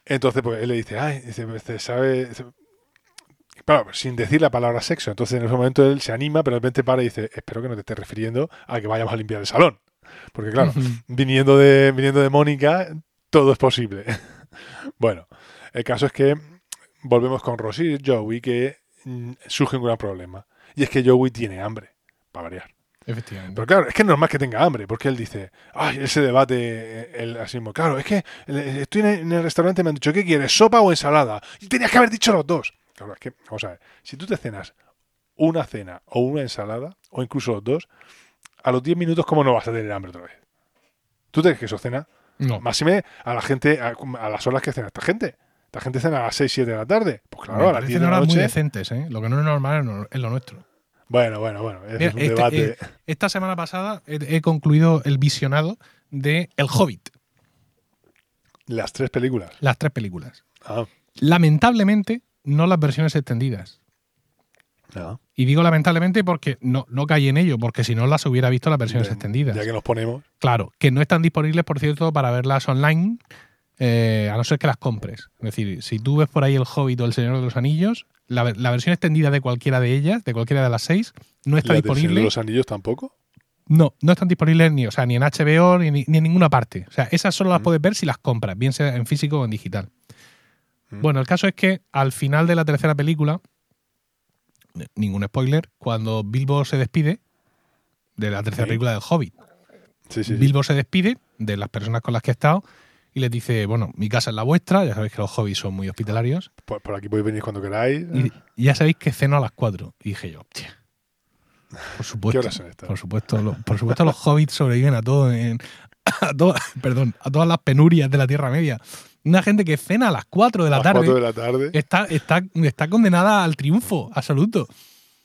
Entonces, pues él le dice, ay, dice, ¿sabe? Claro, sin decir la palabra sexo. Entonces en ese momento él se anima, pero de repente para y dice, espero que no te estés refiriendo a que vayamos a limpiar el salón. Porque claro, viniendo de, viniendo de Mónica, todo es posible. bueno, el caso es que volvemos con Rosy y Joey, que mm, surge un gran problema. Y es que Joey tiene hambre, para variar. Efectivamente. Pero claro, es que es normal que tenga hambre, porque él dice, ay, ese debate, el así mismo, claro, es que eh, estoy en el restaurante y me han dicho, ¿qué quieres, sopa o ensalada? Y tenías que haber dicho los dos. Claro, es que, vamos a ver, si tú te cenas una cena o una ensalada, o incluso los dos, a los 10 minutos, ¿cómo no vas a tener hambre otra vez? ¿Tú crees que eso cena? No. Máxime a la gente, a, a las horas que cena esta gente. Esta gente cena a las 6, 7 de la tarde. Pues claro, Me a las 10 parecen de la horas muy noche. decentes, ¿eh? Lo que no es normal es lo nuestro. Bueno, bueno, bueno. Mira, es un este- debate. eh, esta semana pasada he, he concluido el visionado de El Hobbit, Las tres películas. las tres películas. Ah, Lamentablemente, no las versiones extendidas. no. Y digo lamentablemente porque no, no caí en ello, porque si no las hubiera visto las versiones extendidas. Ya que nos ponemos. Claro, que no están disponibles, por cierto, para verlas online, eh, a no ser que las compres. Es decir, si tú ves por ahí El Hobbit o El Señor de los Anillos, la, ver- la versión extendida de cualquiera de ellas, de cualquiera de las seis, no está ¿Las del Señor de disponible. los anillos tampoco? No, no están disponibles ni, o sea, ni en HBO ni, ni en ninguna parte. O sea, esas solo las Mm. puedes ver si las compras, bien sea en físico o en digital. Mm. Bueno, el caso es que al final de la tercera película, ningún spoiler, cuando Bilbo se despide de la tercera Sí. película del Hobbit, Sí, sí. sí. Bilbo se despide de las personas con las que ha estado y les dice, bueno, mi casa es la vuestra, ya sabéis que los hobbits son muy hospitalarios, Por, por aquí podéis venir cuando queráis. y ya sabéis que ceno a las 4. Y dije yo, "Hostia, por supuesto, ¿Qué horas son estas? por supuesto, lo- por supuesto los hobbits sobreviven a todo, en- a, to- perdón, a todas las penurias de la Tierra Media. Una gente que cena a las 4 de a la las tarde cuatro de la tarde. está, está, está condenada al triunfo absoluto.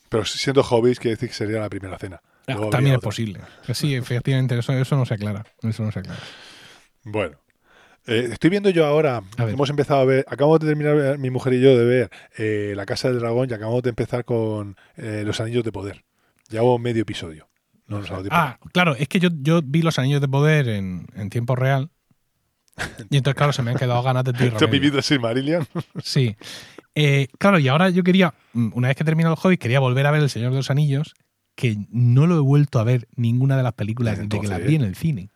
Pero siendo hobbies, quiere decir que sería la primera cena. Ah, Luego También es posible. Sí, efectivamente, eso, eso no se aclara. Eso no se aclara. Bueno. Eh, estoy viendo yo ahora, hemos empezado a ver, acabamos de terminar eh, mi mujer y yo de ver eh, La Casa del Dragón y acabamos de empezar con eh, Los Anillos de Poder. Llevamos medio episodio. No. Ah, claro, es que yo, yo vi los anillos de poder en, en tiempo real. Y entonces, claro, se me han quedado ganas de tierra. ¿Te vivido Silmarillion? Sí. Eh, claro, y ahora yo quería, mm, una vez que termino el hobby, quería volver a ver El Señor de los Anillos, que no lo he vuelto a ver ninguna de las películas Desde que las vi en el cine.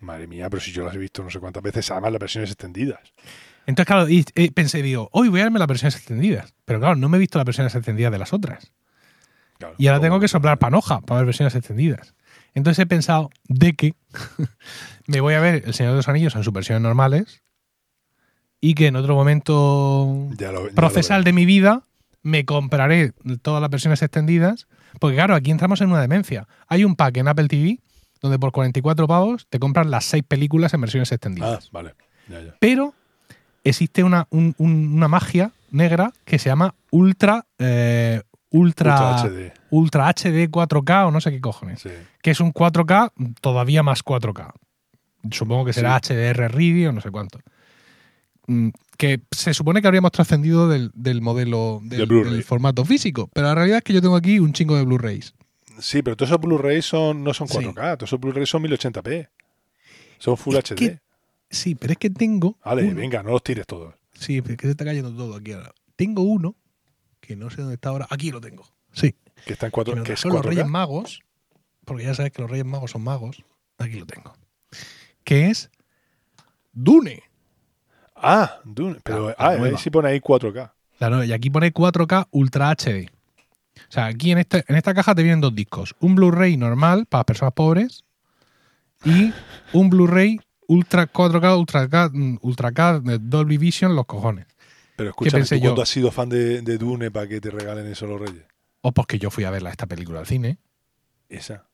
Madre mía, pero si yo las he visto no sé cuántas veces, además las versiones extendidas. Entonces, claro, y, eh, pensé, digo, hoy voy a verme las versiones extendidas. Pero claro, no me he visto las versiones extendidas de las otras. Claro, Y ahora tengo que soplar panoja para ver versiones extendidas. Entonces he pensado de que me voy a ver El Señor de los Anillos en sus versiones normales y que en otro momento Ya lo- ya lo procesal de mi vida me compraré todas las versiones extendidas. Porque claro, aquí entramos en una demencia. Hay un pack en Apple TV donde por 44 pavos te compran las seis películas en versiones Ah, extendidas. vale. Ya, ya. Pero existe una, un- un- una magia negra que se llama Ultra, eh, Ultra, Ultra HD. Ultra HD 4K o no sé qué cojones. Sí. Que es un 4K todavía más 4K. Supongo que será HDR Ready o no sé cuánto. Mm, Que se supone que habríamos trascendido del, del modelo del, formato físico. Pero la realidad es que yo tengo aquí un chingo de Blu-rays. Sí, pero todos esos Blu-rays son, no son Sí. 4K, todos esos Blu-rays son 1080p. Son Full Es HD. que- Sí, pero es que tengo. Vale, uno- venga, no los tires todos. Sí, pero es que se está cayendo todo aquí ahora. Tengo uno que no sé dónde está ahora. Aquí lo tengo. Sí. Que está en Que 4 me lo que es trajeron los 4K. Reyes Magos, porque ya sabes que los Reyes Magos son magos. Aquí lo tengo. Que es Dune. Ah, Dune, pero ah, ahí sí pone ahí 4K. Claro, y aquí pone 4K Ultra HD. O sea, aquí en, este, en esta caja te vienen dos discos. Un Blu-ray normal para personas pobres y un Blu-ray Ultra 4K, Ultra K, mm, Ultra K de Dolby Vision, los cojones. Pero escúchame, ¿tú cuándo has sido fan de, de Dune para que te regalen eso los Reyes? O porque yo fui a verla esta película al cine. Esa.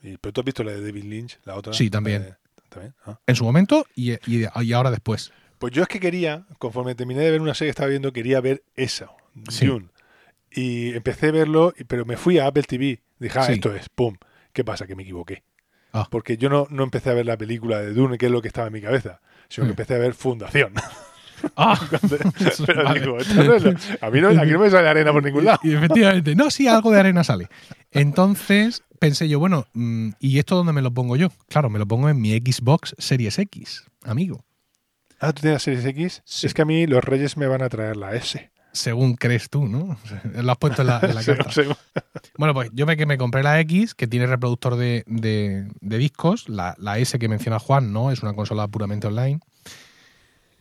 Pero tú has visto la de David Lynch, la otra. Sí, también. ¿También? Ah. En su momento y, y- y ahora después. Pues yo es que quería, conforme terminé de ver una serie que estaba viendo, quería ver esa, Sí. Dune. Y empecé a verlo, pero me fui a Apple TV. Dije, ah, Sí. esto es, pum. ¿Qué pasa? Que me equivoqué. Ah. Porque yo no, no empecé a ver la película de Dune, que es lo que estaba en mi cabeza, sino que Mm. empecé a ver Fundación. ¡Ah! pero Vale. digo, a mí no, aquí no me sale arena por ningún lado. Y efectivamente, no, sí, algo de arena sale. Entonces pensé yo, bueno, mm, ¿y esto dónde me lo pongo yo? Claro, me lo pongo en mi Xbox Series X, amigo. Ah, ¿tú tienes Series X? Sí. Es que a mí los Reyes me van a traer la S. Según crees tú, ¿no? Lo has puesto en la, en la. Bueno, pues yo me, que me compré la X, que tiene reproductor de, de- de discos. La, la S que menciona Juan, ¿no? Es una consola puramente online.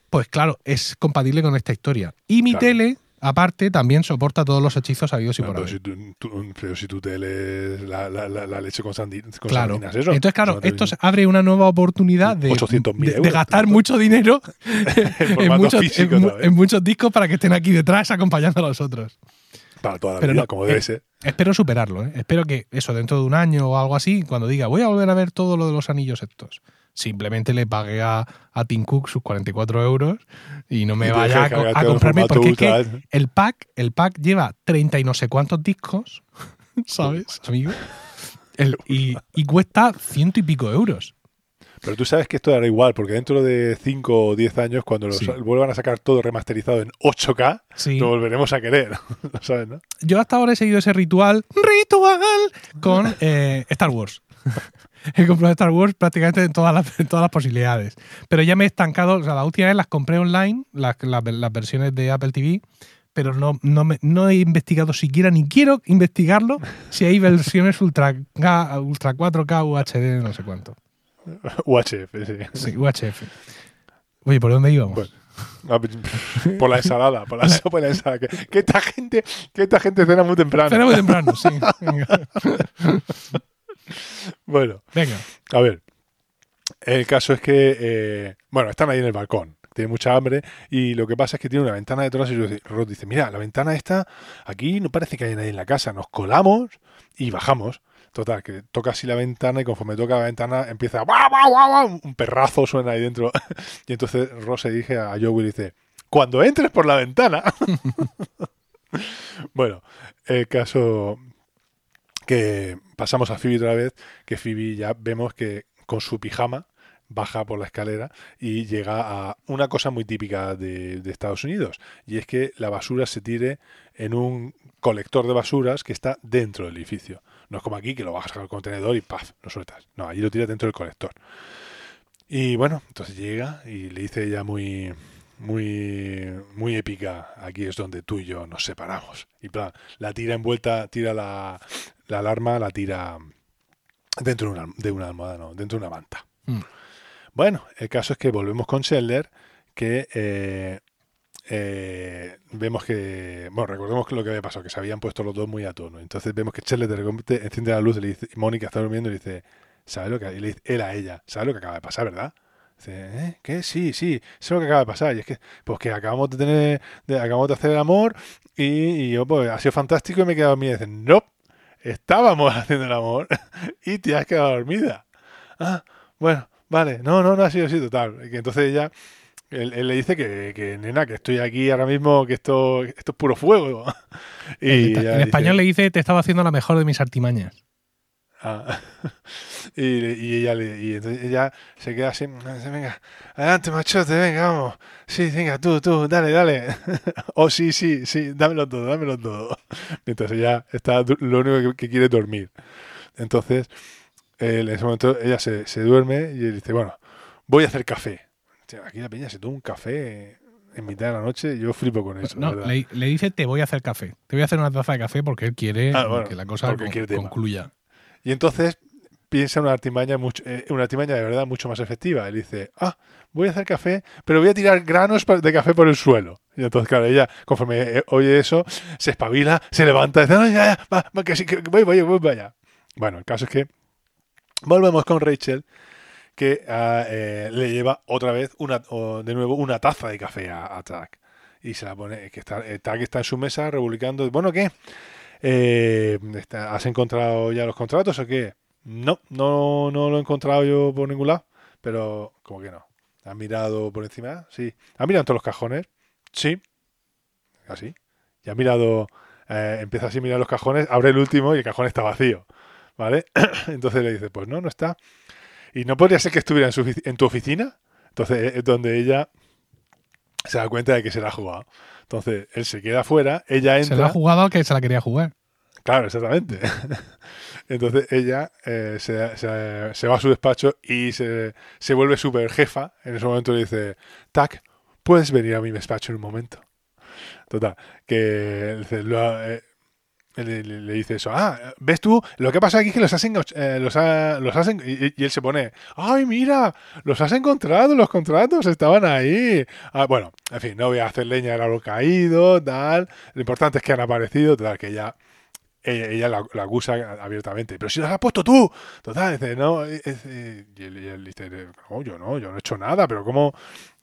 Pues claro, es compatible con esta historia. Y mi Claro. tele aparte, también soporta todos los hechizos habidos y por pero, haber. si pero si tú te lees la, la- la- la leche con, Claro. sardinas, eso. Entonces, claro, esto abre una nueva oportunidad de, 800.000 de- de euros, gastar mucho dinero en, muchos, físico en mu- otra vez. en muchos discos para que estén aquí detrás acompañando a los otros. Para toda la Pero vida, no, como eh, debe ser. Espero superarlo, ¿eh? Espero que eso, dentro de un año o algo así, cuando diga, voy a volver a ver todo lo de los anillos estos, simplemente le pagué a, a Tim Cook sus 44 euros y no me Y vaya a, comprarme, porque es que el pack, el pack lleva 30 y no sé cuántos discos, ¿sabes, amigo? El- y, y cuesta ciento y pico euros. Pero tú sabes que esto era igual, porque dentro de 5 o 10 años, cuando los Sí. vuelvan a sacar todo remasterizado en 8K, Sí. lo volveremos a querer. ¿Lo sabes, no? Yo hasta ahora he seguido ese ritual, ritual, con eh, Star Wars. He comprado Star Wars prácticamente en todas, las, en todas las posibilidades. Pero ya me he estancado, o sea, la última vez las compré online, las, las, las versiones de Apple TV, pero no, no, me- no he investigado siquiera, ni quiero investigarlo, si hay versiones Ultra, Ultra 4K UHD, no sé cuánto. UHF, sí. Sí, UHF. Oye, ¿por dónde íbamos? Bueno. Por la ensalada, por la sopa y la ensalada. Que, que esta gente, que esta gente cena muy temprano. Espera muy temprano, sí. Bueno, Venga. a ver. El caso es que, eh, bueno, están ahí en el balcón. Tiene mucha hambre y lo que pasa es que tiene una ventana detrás y Rod dice, mira, la ventana esta, aquí no parece que haya nadie en la casa. Nos colamos y bajamos. Total, que toca así la ventana y conforme toca la ventana empieza un perrazo suena ahí dentro. y entonces Ross se dirige a Joey y dice, cuando entres por la ventana. bueno, el caso que pasamos a Phoebe otra vez, que Phoebe ya vemos que con su pijama baja por la escalera y llega a una cosa muy típica de, Estados Unidos, y es que la basura se tire en un colector de basuras que está dentro del edificio. No es como aquí que lo bajas al contenedor y ¡paf! lo sueltas. No, allí lo tiras dentro del colector. Y bueno, entonces llega y le dice ella muy, muy, muy épica, aquí es donde tú y yo nos separamos. Y plan, la tira envuelta, tira la, la alarma, la tira dentro de una, de una almohada, no, dentro de una manta. Mm. Bueno, el caso es que volvemos con Sheldon, que eh, eh, vemos que, bueno, recordemos lo que había pasado, que se habían puesto los dos muy a tono. Entonces vemos que Sheldon de repente enciende la luz y le dice, Mónica está durmiendo y le dice, ¿sabes lo que? Y le dice él a ella, ¿sabes lo que acaba de pasar, verdad? Dice, ¿eh? ¿Qué? Sí, sí, eso es lo que acaba de pasar. Y es que, pues que acabamos de tener, de- acabamos de hacer el amor y, y yo, pues, ha sido fantástico y me he quedado dormida. Y dicen, no, estábamos haciendo el amor y te has quedado dormida. Ah, bueno, vale, no, no, no ha sido así total. Que entonces ella, él, él le dice que, que, nena, que estoy aquí ahora mismo, que esto, esto es puro fuego. Y en dice, español le dice, te estaba haciendo la mejor de mis artimañas. Ah. y, y ella le- y entonces ella se queda así, venga, adelante machote, venga, vamos. Sí, venga, tú, tú, dale, dale. oh, sí, sí, sí, dámelo todo, dámelo todo. Mientras ella está, lo único que, que quiere es dormir. Entonces, en ese momento ella se, se duerme y él dice, bueno, voy a hacer café. Aquí la peña se toma un café en mitad de la noche, yo flipo con eso. No, le, le dice, te voy a hacer café. Te voy a hacer una taza de café porque él quiere Ah, bueno, que la cosa con- concluya. Y entonces piensa una artimaña, mucho, eh, una artimaña de verdad mucho más efectiva. Él dice, ah, voy a hacer café, pero voy a tirar granos de café por el suelo. Y entonces, claro, ella, conforme eh, oye eso, se espabila, se levanta, dice, "Ay, ya, ya, va, que sí, que voy, voy, voy, vaya. Bueno, el caso es que volvemos con Rachel, que ah, eh, le lleva otra vez, una, o de nuevo, una taza de café a, a Tack. Y se la pone, que está, eh, Tack está en su mesa republicando, bueno, ¿qué? Eh, ¿Has encontrado ya los contratos o qué? No, no, no lo he encontrado yo por ningún lado. Pero, ¿cómo que no? ¿Has mirado por encima? Sí. ¿Has mirado en todos los cajones? Sí. Así. Y has mirado, eh, empieza así a mirar los cajones, abre el último y el cajón está vacío. ¿Vale? Entonces le dice, pues no, no está. ¿Y no podría ser que estuviera en, su en tu oficina? Entonces es donde ella se da cuenta de que se la ha jugado. Entonces él se queda afuera, ella Se entra. la ha jugado al que se la quería jugar. Claro, exactamente. Entonces ella eh, se, se- se va a su despacho y se, se vuelve súper jefa. En ese momento le dice, Tac, ¿puedes venir a mi despacho en un momento? Total, que dice, lo eh, le, dice eso. Ah, ¿ves tú? Lo que pasa aquí es que los has, eh, los ha- los has y, él se pone, ¡ay, mira! Los has encontrado, los contratos estaban ahí. Ah, bueno, en fin, no voy a hacer leña del árbol caído, tal. Lo importante es que han aparecido, tal, que ya ella, ella la, acusa abiertamente. Pero si los has puesto tú. Total, dice, no. y, él, y él dice, no, yo no, yo no he hecho nada, pero ¿cómo,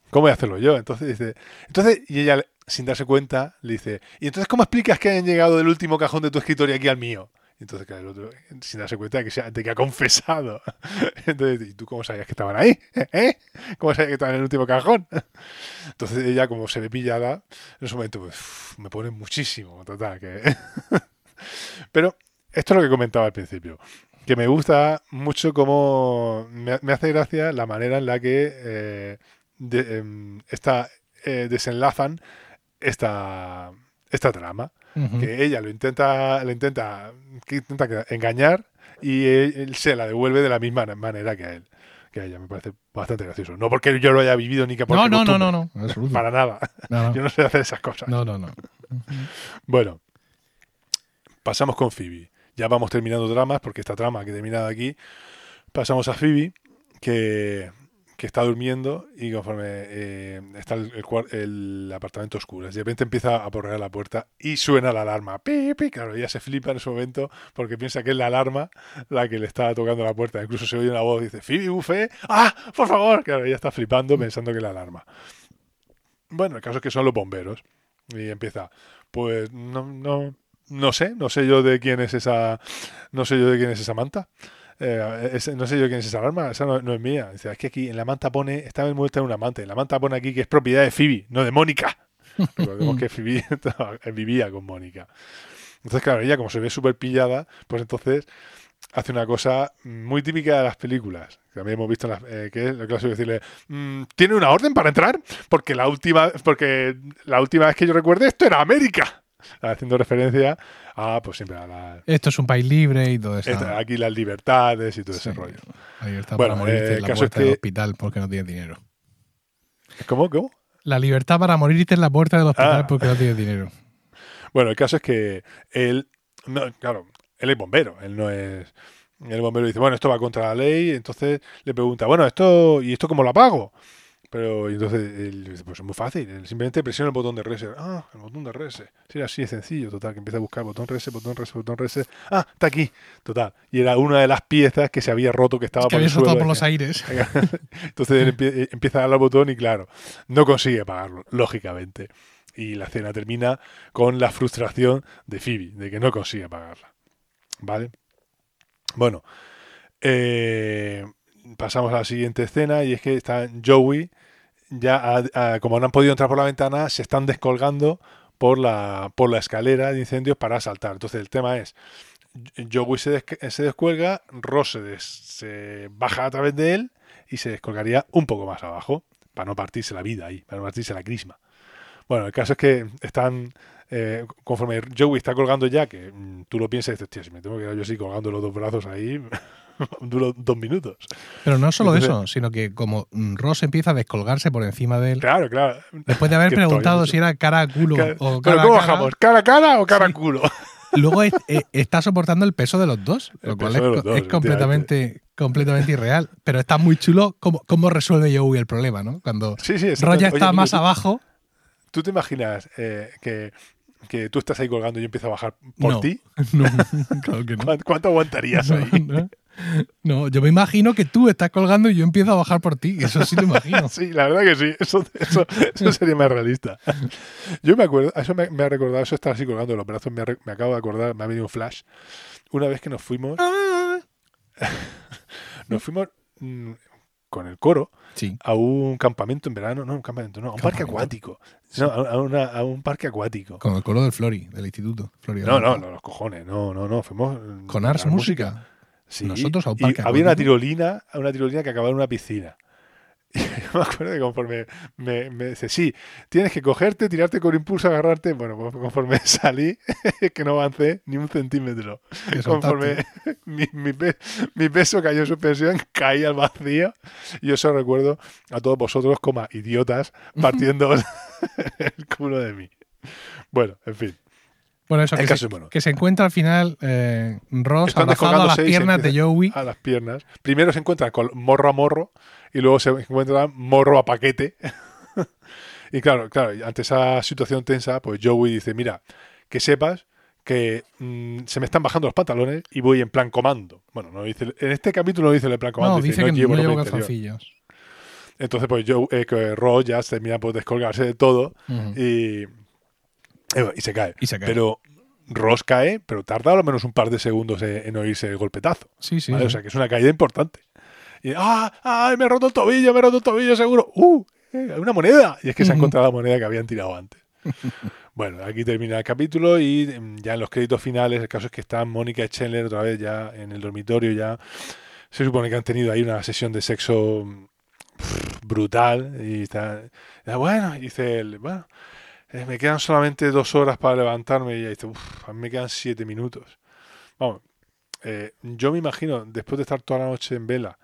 cómo voy a hacerlo yo? Entonces dice, entonces, y ella, sin darse cuenta, le dice, ¿y entonces cómo explicas que hayan llegado del último cajón de tu escritorio aquí al mío? Y entonces, claro, el otro, sin darse cuenta de que, de que ha confesado. Entonces, ¿y tú cómo sabías que estaban ahí? ¿Eh? ¿Cómo sabías que estaban en el último cajón? Entonces ella, como se ve pillada, en ese momento, pues, me pone muchísimo, total, que... Pero esto es lo que comentaba al principio, que me gusta mucho cómo me, hace gracia la manera en la que eh, de- em, esta, eh, desenlazan esta, esta trama. Que ella lo intenta, lo intenta, que intenta engañar y él, él se la devuelve de la misma manera que a él. Que a ella me parece bastante gracioso. No porque yo lo haya vivido ni que porque No, no, no, no, no. Para nada. No, Yo no sé hacer esas cosas. No, no, no. Bueno, pasamos con Phoebe. Ya vamos terminando dramas porque esta trama que he terminado aquí. Pasamos a Phoebe, que, que está durmiendo y conforme eh, está el, el el apartamento oscuro, de repente empieza a porrear la puerta y suena la alarma. Pi, pi. Claro, ella se flipa en ese momento porque piensa que es la alarma la que le está tocando la puerta. Incluso se oye una voz, dice, Phoebe, buffet, ¡ah, por favor! Claro, ella está flipando pensando que es la alarma. Bueno, el caso es que son los bomberos. Y empieza, pues no, no, no sé, no sé yo de quién es esa, no sé yo de quién es esa manta. Eh, no sé yo quién es esa alarma, esa no, no es mía. Dice, es que aquí en la manta pone, está envuelta en una manta, y la manta pone aquí que es propiedad de Phoebe, no de Mónica. Recordemos que Phoebe traba- vivía con Mónica. Entonces, claro, ella como se ve súper pillada, pues entonces hace una cosa muy típica de las películas. Que también hemos visto en las, eh, que es lo decirle, "Mm, ¿tiene una orden para entrar? Porque la última, porque la última vez que yo recuerde esto era América. Haciendo referencia a, pues siempre a la, Esto es un país libre y todo eso. aquí las libertades y todo ese Sí. rollo. La libertad Bueno, para morirte eh, en la caso puerta es del que- hospital porque no tienes dinero. ¿Cómo? ¿Cómo? La libertad para morirte en la puerta del hospital Ah. porque no tienes dinero. Bueno, el caso es que él, no, claro, él es bombero, él no es... El bombero dice, bueno, esto va contra la ley, entonces le pregunta, bueno, esto, ¿y esto cómo lo pago? Pero entonces él dice, pues es muy fácil, simplemente presiona el botón de reset. Ah, el botón de reset. Sí, así de sencillo, total, que empieza a buscar botón reset, botón reset, botón reset. Ah, está aquí, total. Y era una de las piezas que se había roto, que estaba Es que por había el suelo. por los aires. entonces él empie- empieza a darle al botón y claro, no consigue pagarlo, lógicamente. Y la escena termina con la frustración de Phoebe, de que no consigue pagarla. ¿Vale? Bueno, eh, pasamos a la siguiente escena y es que está Joey, ya como no han podido entrar por la ventana, se están descolgando por la, por la escalera de incendios para saltar. Entonces el tema es, Joey se, se descuelga, Ross se, se baja a través de él y se descolgaría un poco más abajo para no partirse la vida ahí, para no partirse la crisma. Bueno, el caso es que están, eh, conforme Joey está colgando ya, que mm, tú lo piensas y dices, tío, si me tengo que quedar yo así colgando los dos brazos ahí, duro dos minutos. Pero no solo Entonces- eso, sino que como mm, Ross empieza a descolgarse por encima de él, Claro, claro. después de haber preguntado si era cara a culo Claro. o Pero cara ¿cómo a cara, bajamos? ¿Cara a cara o cara a Sí. culo? luego es- eh, está soportando el peso de los dos, El lo cual es, dos, completamente, completamente irreal. Pero está muy chulo cómo, cómo resuelve Joey el problema, ¿no? Cuando Sí, sí, Ross ya está Oye, más ¿tú- abajo. ¿Tú te imaginas eh, que, que tú estás ahí colgando y yo empiezo a bajar por No. ti? No, claro que no. ¿Cuánto, aguantarías No, ahí? no. No, yo me imagino que tú estás colgando y yo empiezo a bajar por ti. Eso sí lo imagino. Sí, la verdad que sí. Eso, eso, eso sería más realista. Yo me acuerdo, eso me, me ha recordado, eso estar así colgando los brazos, me, ha re- me acabo de acordar, me ha venido un flash. Una vez que nos fuimos, nos fuimos mm, con el coro Sí. a un campamento en verano, no, un campamento, no, a un parque acuático. No, a, una- a un parque acuático. Con el coro del Flori, del instituto. Florida No, no, no, los cojones, no, no, no, fuimos Con Ars Música. Sí, Nosotros a un y parque había una acuático. tirolina, una tirolina que acababa en una piscina. Y yo me acuerdo que conforme me, me dice, sí, tienes que cogerte, tirarte con impulso, agarrarte. Bueno, pues conforme salí, que no avancé ni un centímetro. Conforme mi, mi mi peso cayó en suspensión, caí al vacío. Y yo eso recuerdo a todos vosotros como idiotas partiendo el culo de mí. Bueno, en fin. Bueno, eso, El que, caso se, es bueno. que se encuentra al final eh, Ross abrazado a las piernas de Joey. A las piernas. Primero se encuentran con morro a morro y luego se encuentran morro a paquete. y claro, claro, ante esa situación tensa, pues Joey dice, mira, que sepas que mm, se me están bajando los pantalones y voy en plan comando. Bueno, no dice, en este capítulo no dice el plan comando, No, dice que no llevo llevo interior". calzoncillos. Entonces, pues Joe, eh, que Ross ya se termina por descolgarse de todo y, y se cae. Y se cae. Pero Ross cae, pero tarda al menos un par de segundos en, oírse el golpetazo. Sí, sí. ¿vale? sí. O sea, que es una caída importante. Y, ¡ah! ¡ay! Me he roto el tobillo, me he roto el tobillo, seguro. ¡uh! eh, hay una moneda. Y es que se ha encontrado la moneda que habían tirado antes. bueno, aquí termina el capítulo y mm, ya en los créditos finales, el caso es que están Mónica y Chandler otra vez ya en el dormitorio. Ya se supone que han tenido ahí una sesión de sexo mm, brutal. Y está, bueno, dice él, bueno, eh, me quedan solamente dos horas para levantarme. Y ella dice, uff, a mí me quedan siete minutos. Vamos, eh, yo me imagino, después de estar toda la noche en vela,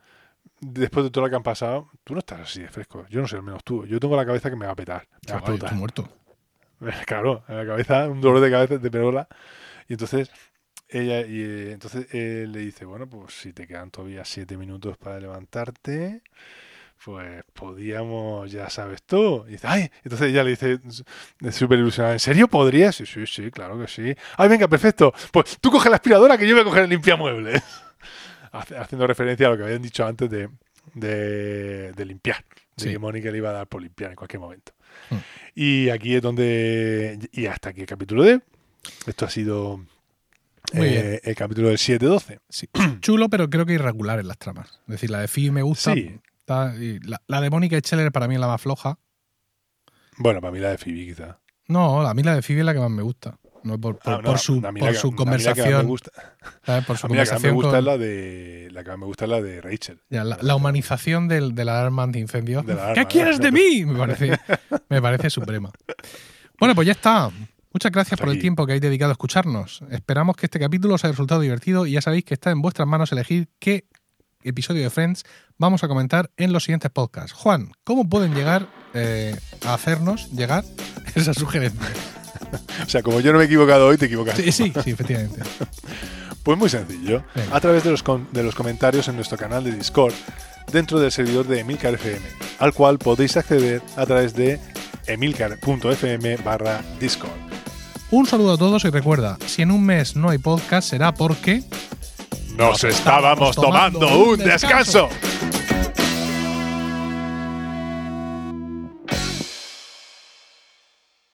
después de todo lo que han pasado, tú no estás así de fresco. Yo no sé, al menos tú. Yo tengo la cabeza que me va a petar. Me va a muerto. Claro, en la cabeza, un dolor de cabeza de perola. Y entonces ella y eh, entonces él le dice, bueno, pues si te quedan todavía siete minutos para levantarte, pues podíamos, ya sabes tú. Y dice, ay, entonces ella le dice súper ilusionada, ¿en serio podrías? Sí, sí, sí, claro que sí. Ay, venga, perfecto. Pues tú coge la aspiradora que yo voy a coger el limpiamuebles. Haciendo referencia a lo que habían dicho antes de, de, de limpiar. De Sí. que Mónica le iba a dar por limpiar en cualquier momento. Hmm. Y aquí es donde. Y hasta aquí el capítulo D. Esto ha sido eh, el capítulo del 7-12. Sí. Chulo, pero creo que irregular en las tramas. Es decir, la de Phoebe me gusta. Sí. Está- la, la de Mónica Scheller para mí es la más floja. Bueno, para mí la de Phoebe, quizá. No, a mí la de Phoebe es la que más me gusta. No, por, por- Ah, no, por su, por que- me conversación. Por su A mí la que más me gusta con- es la de. La que más me gusta es la de Rachel. ya, la, la humanización del, de la alarma antiincendio. De la ¿Qué quieres de mí? Me parece, me parece suprema. Bueno, pues ya está. Muchas gracias Hasta por el tiempo que habéis dedicado a escucharnos. Esperamos que este capítulo os haya resultado divertido y ya sabéis que está en vuestras manos elegir qué episodio de Friends vamos a comentar en los siguientes podcasts. Juan, ¿cómo pueden llegar eh, a hacernos llegar esas sugerencias? O sea, como yo no me he equivocado hoy, te equivocas. Sí, sí, sí, efectivamente. Pues muy sencillo. Venga. A través de los, de los comentarios en nuestro canal de Discord, dentro del servidor de Emilcar FM, al cual podéis acceder a través de emilcar.fm barra Discord. Un saludo a todos y recuerda, si en un mes no hay podcast será porque... Nos estábamos tomando un descanso.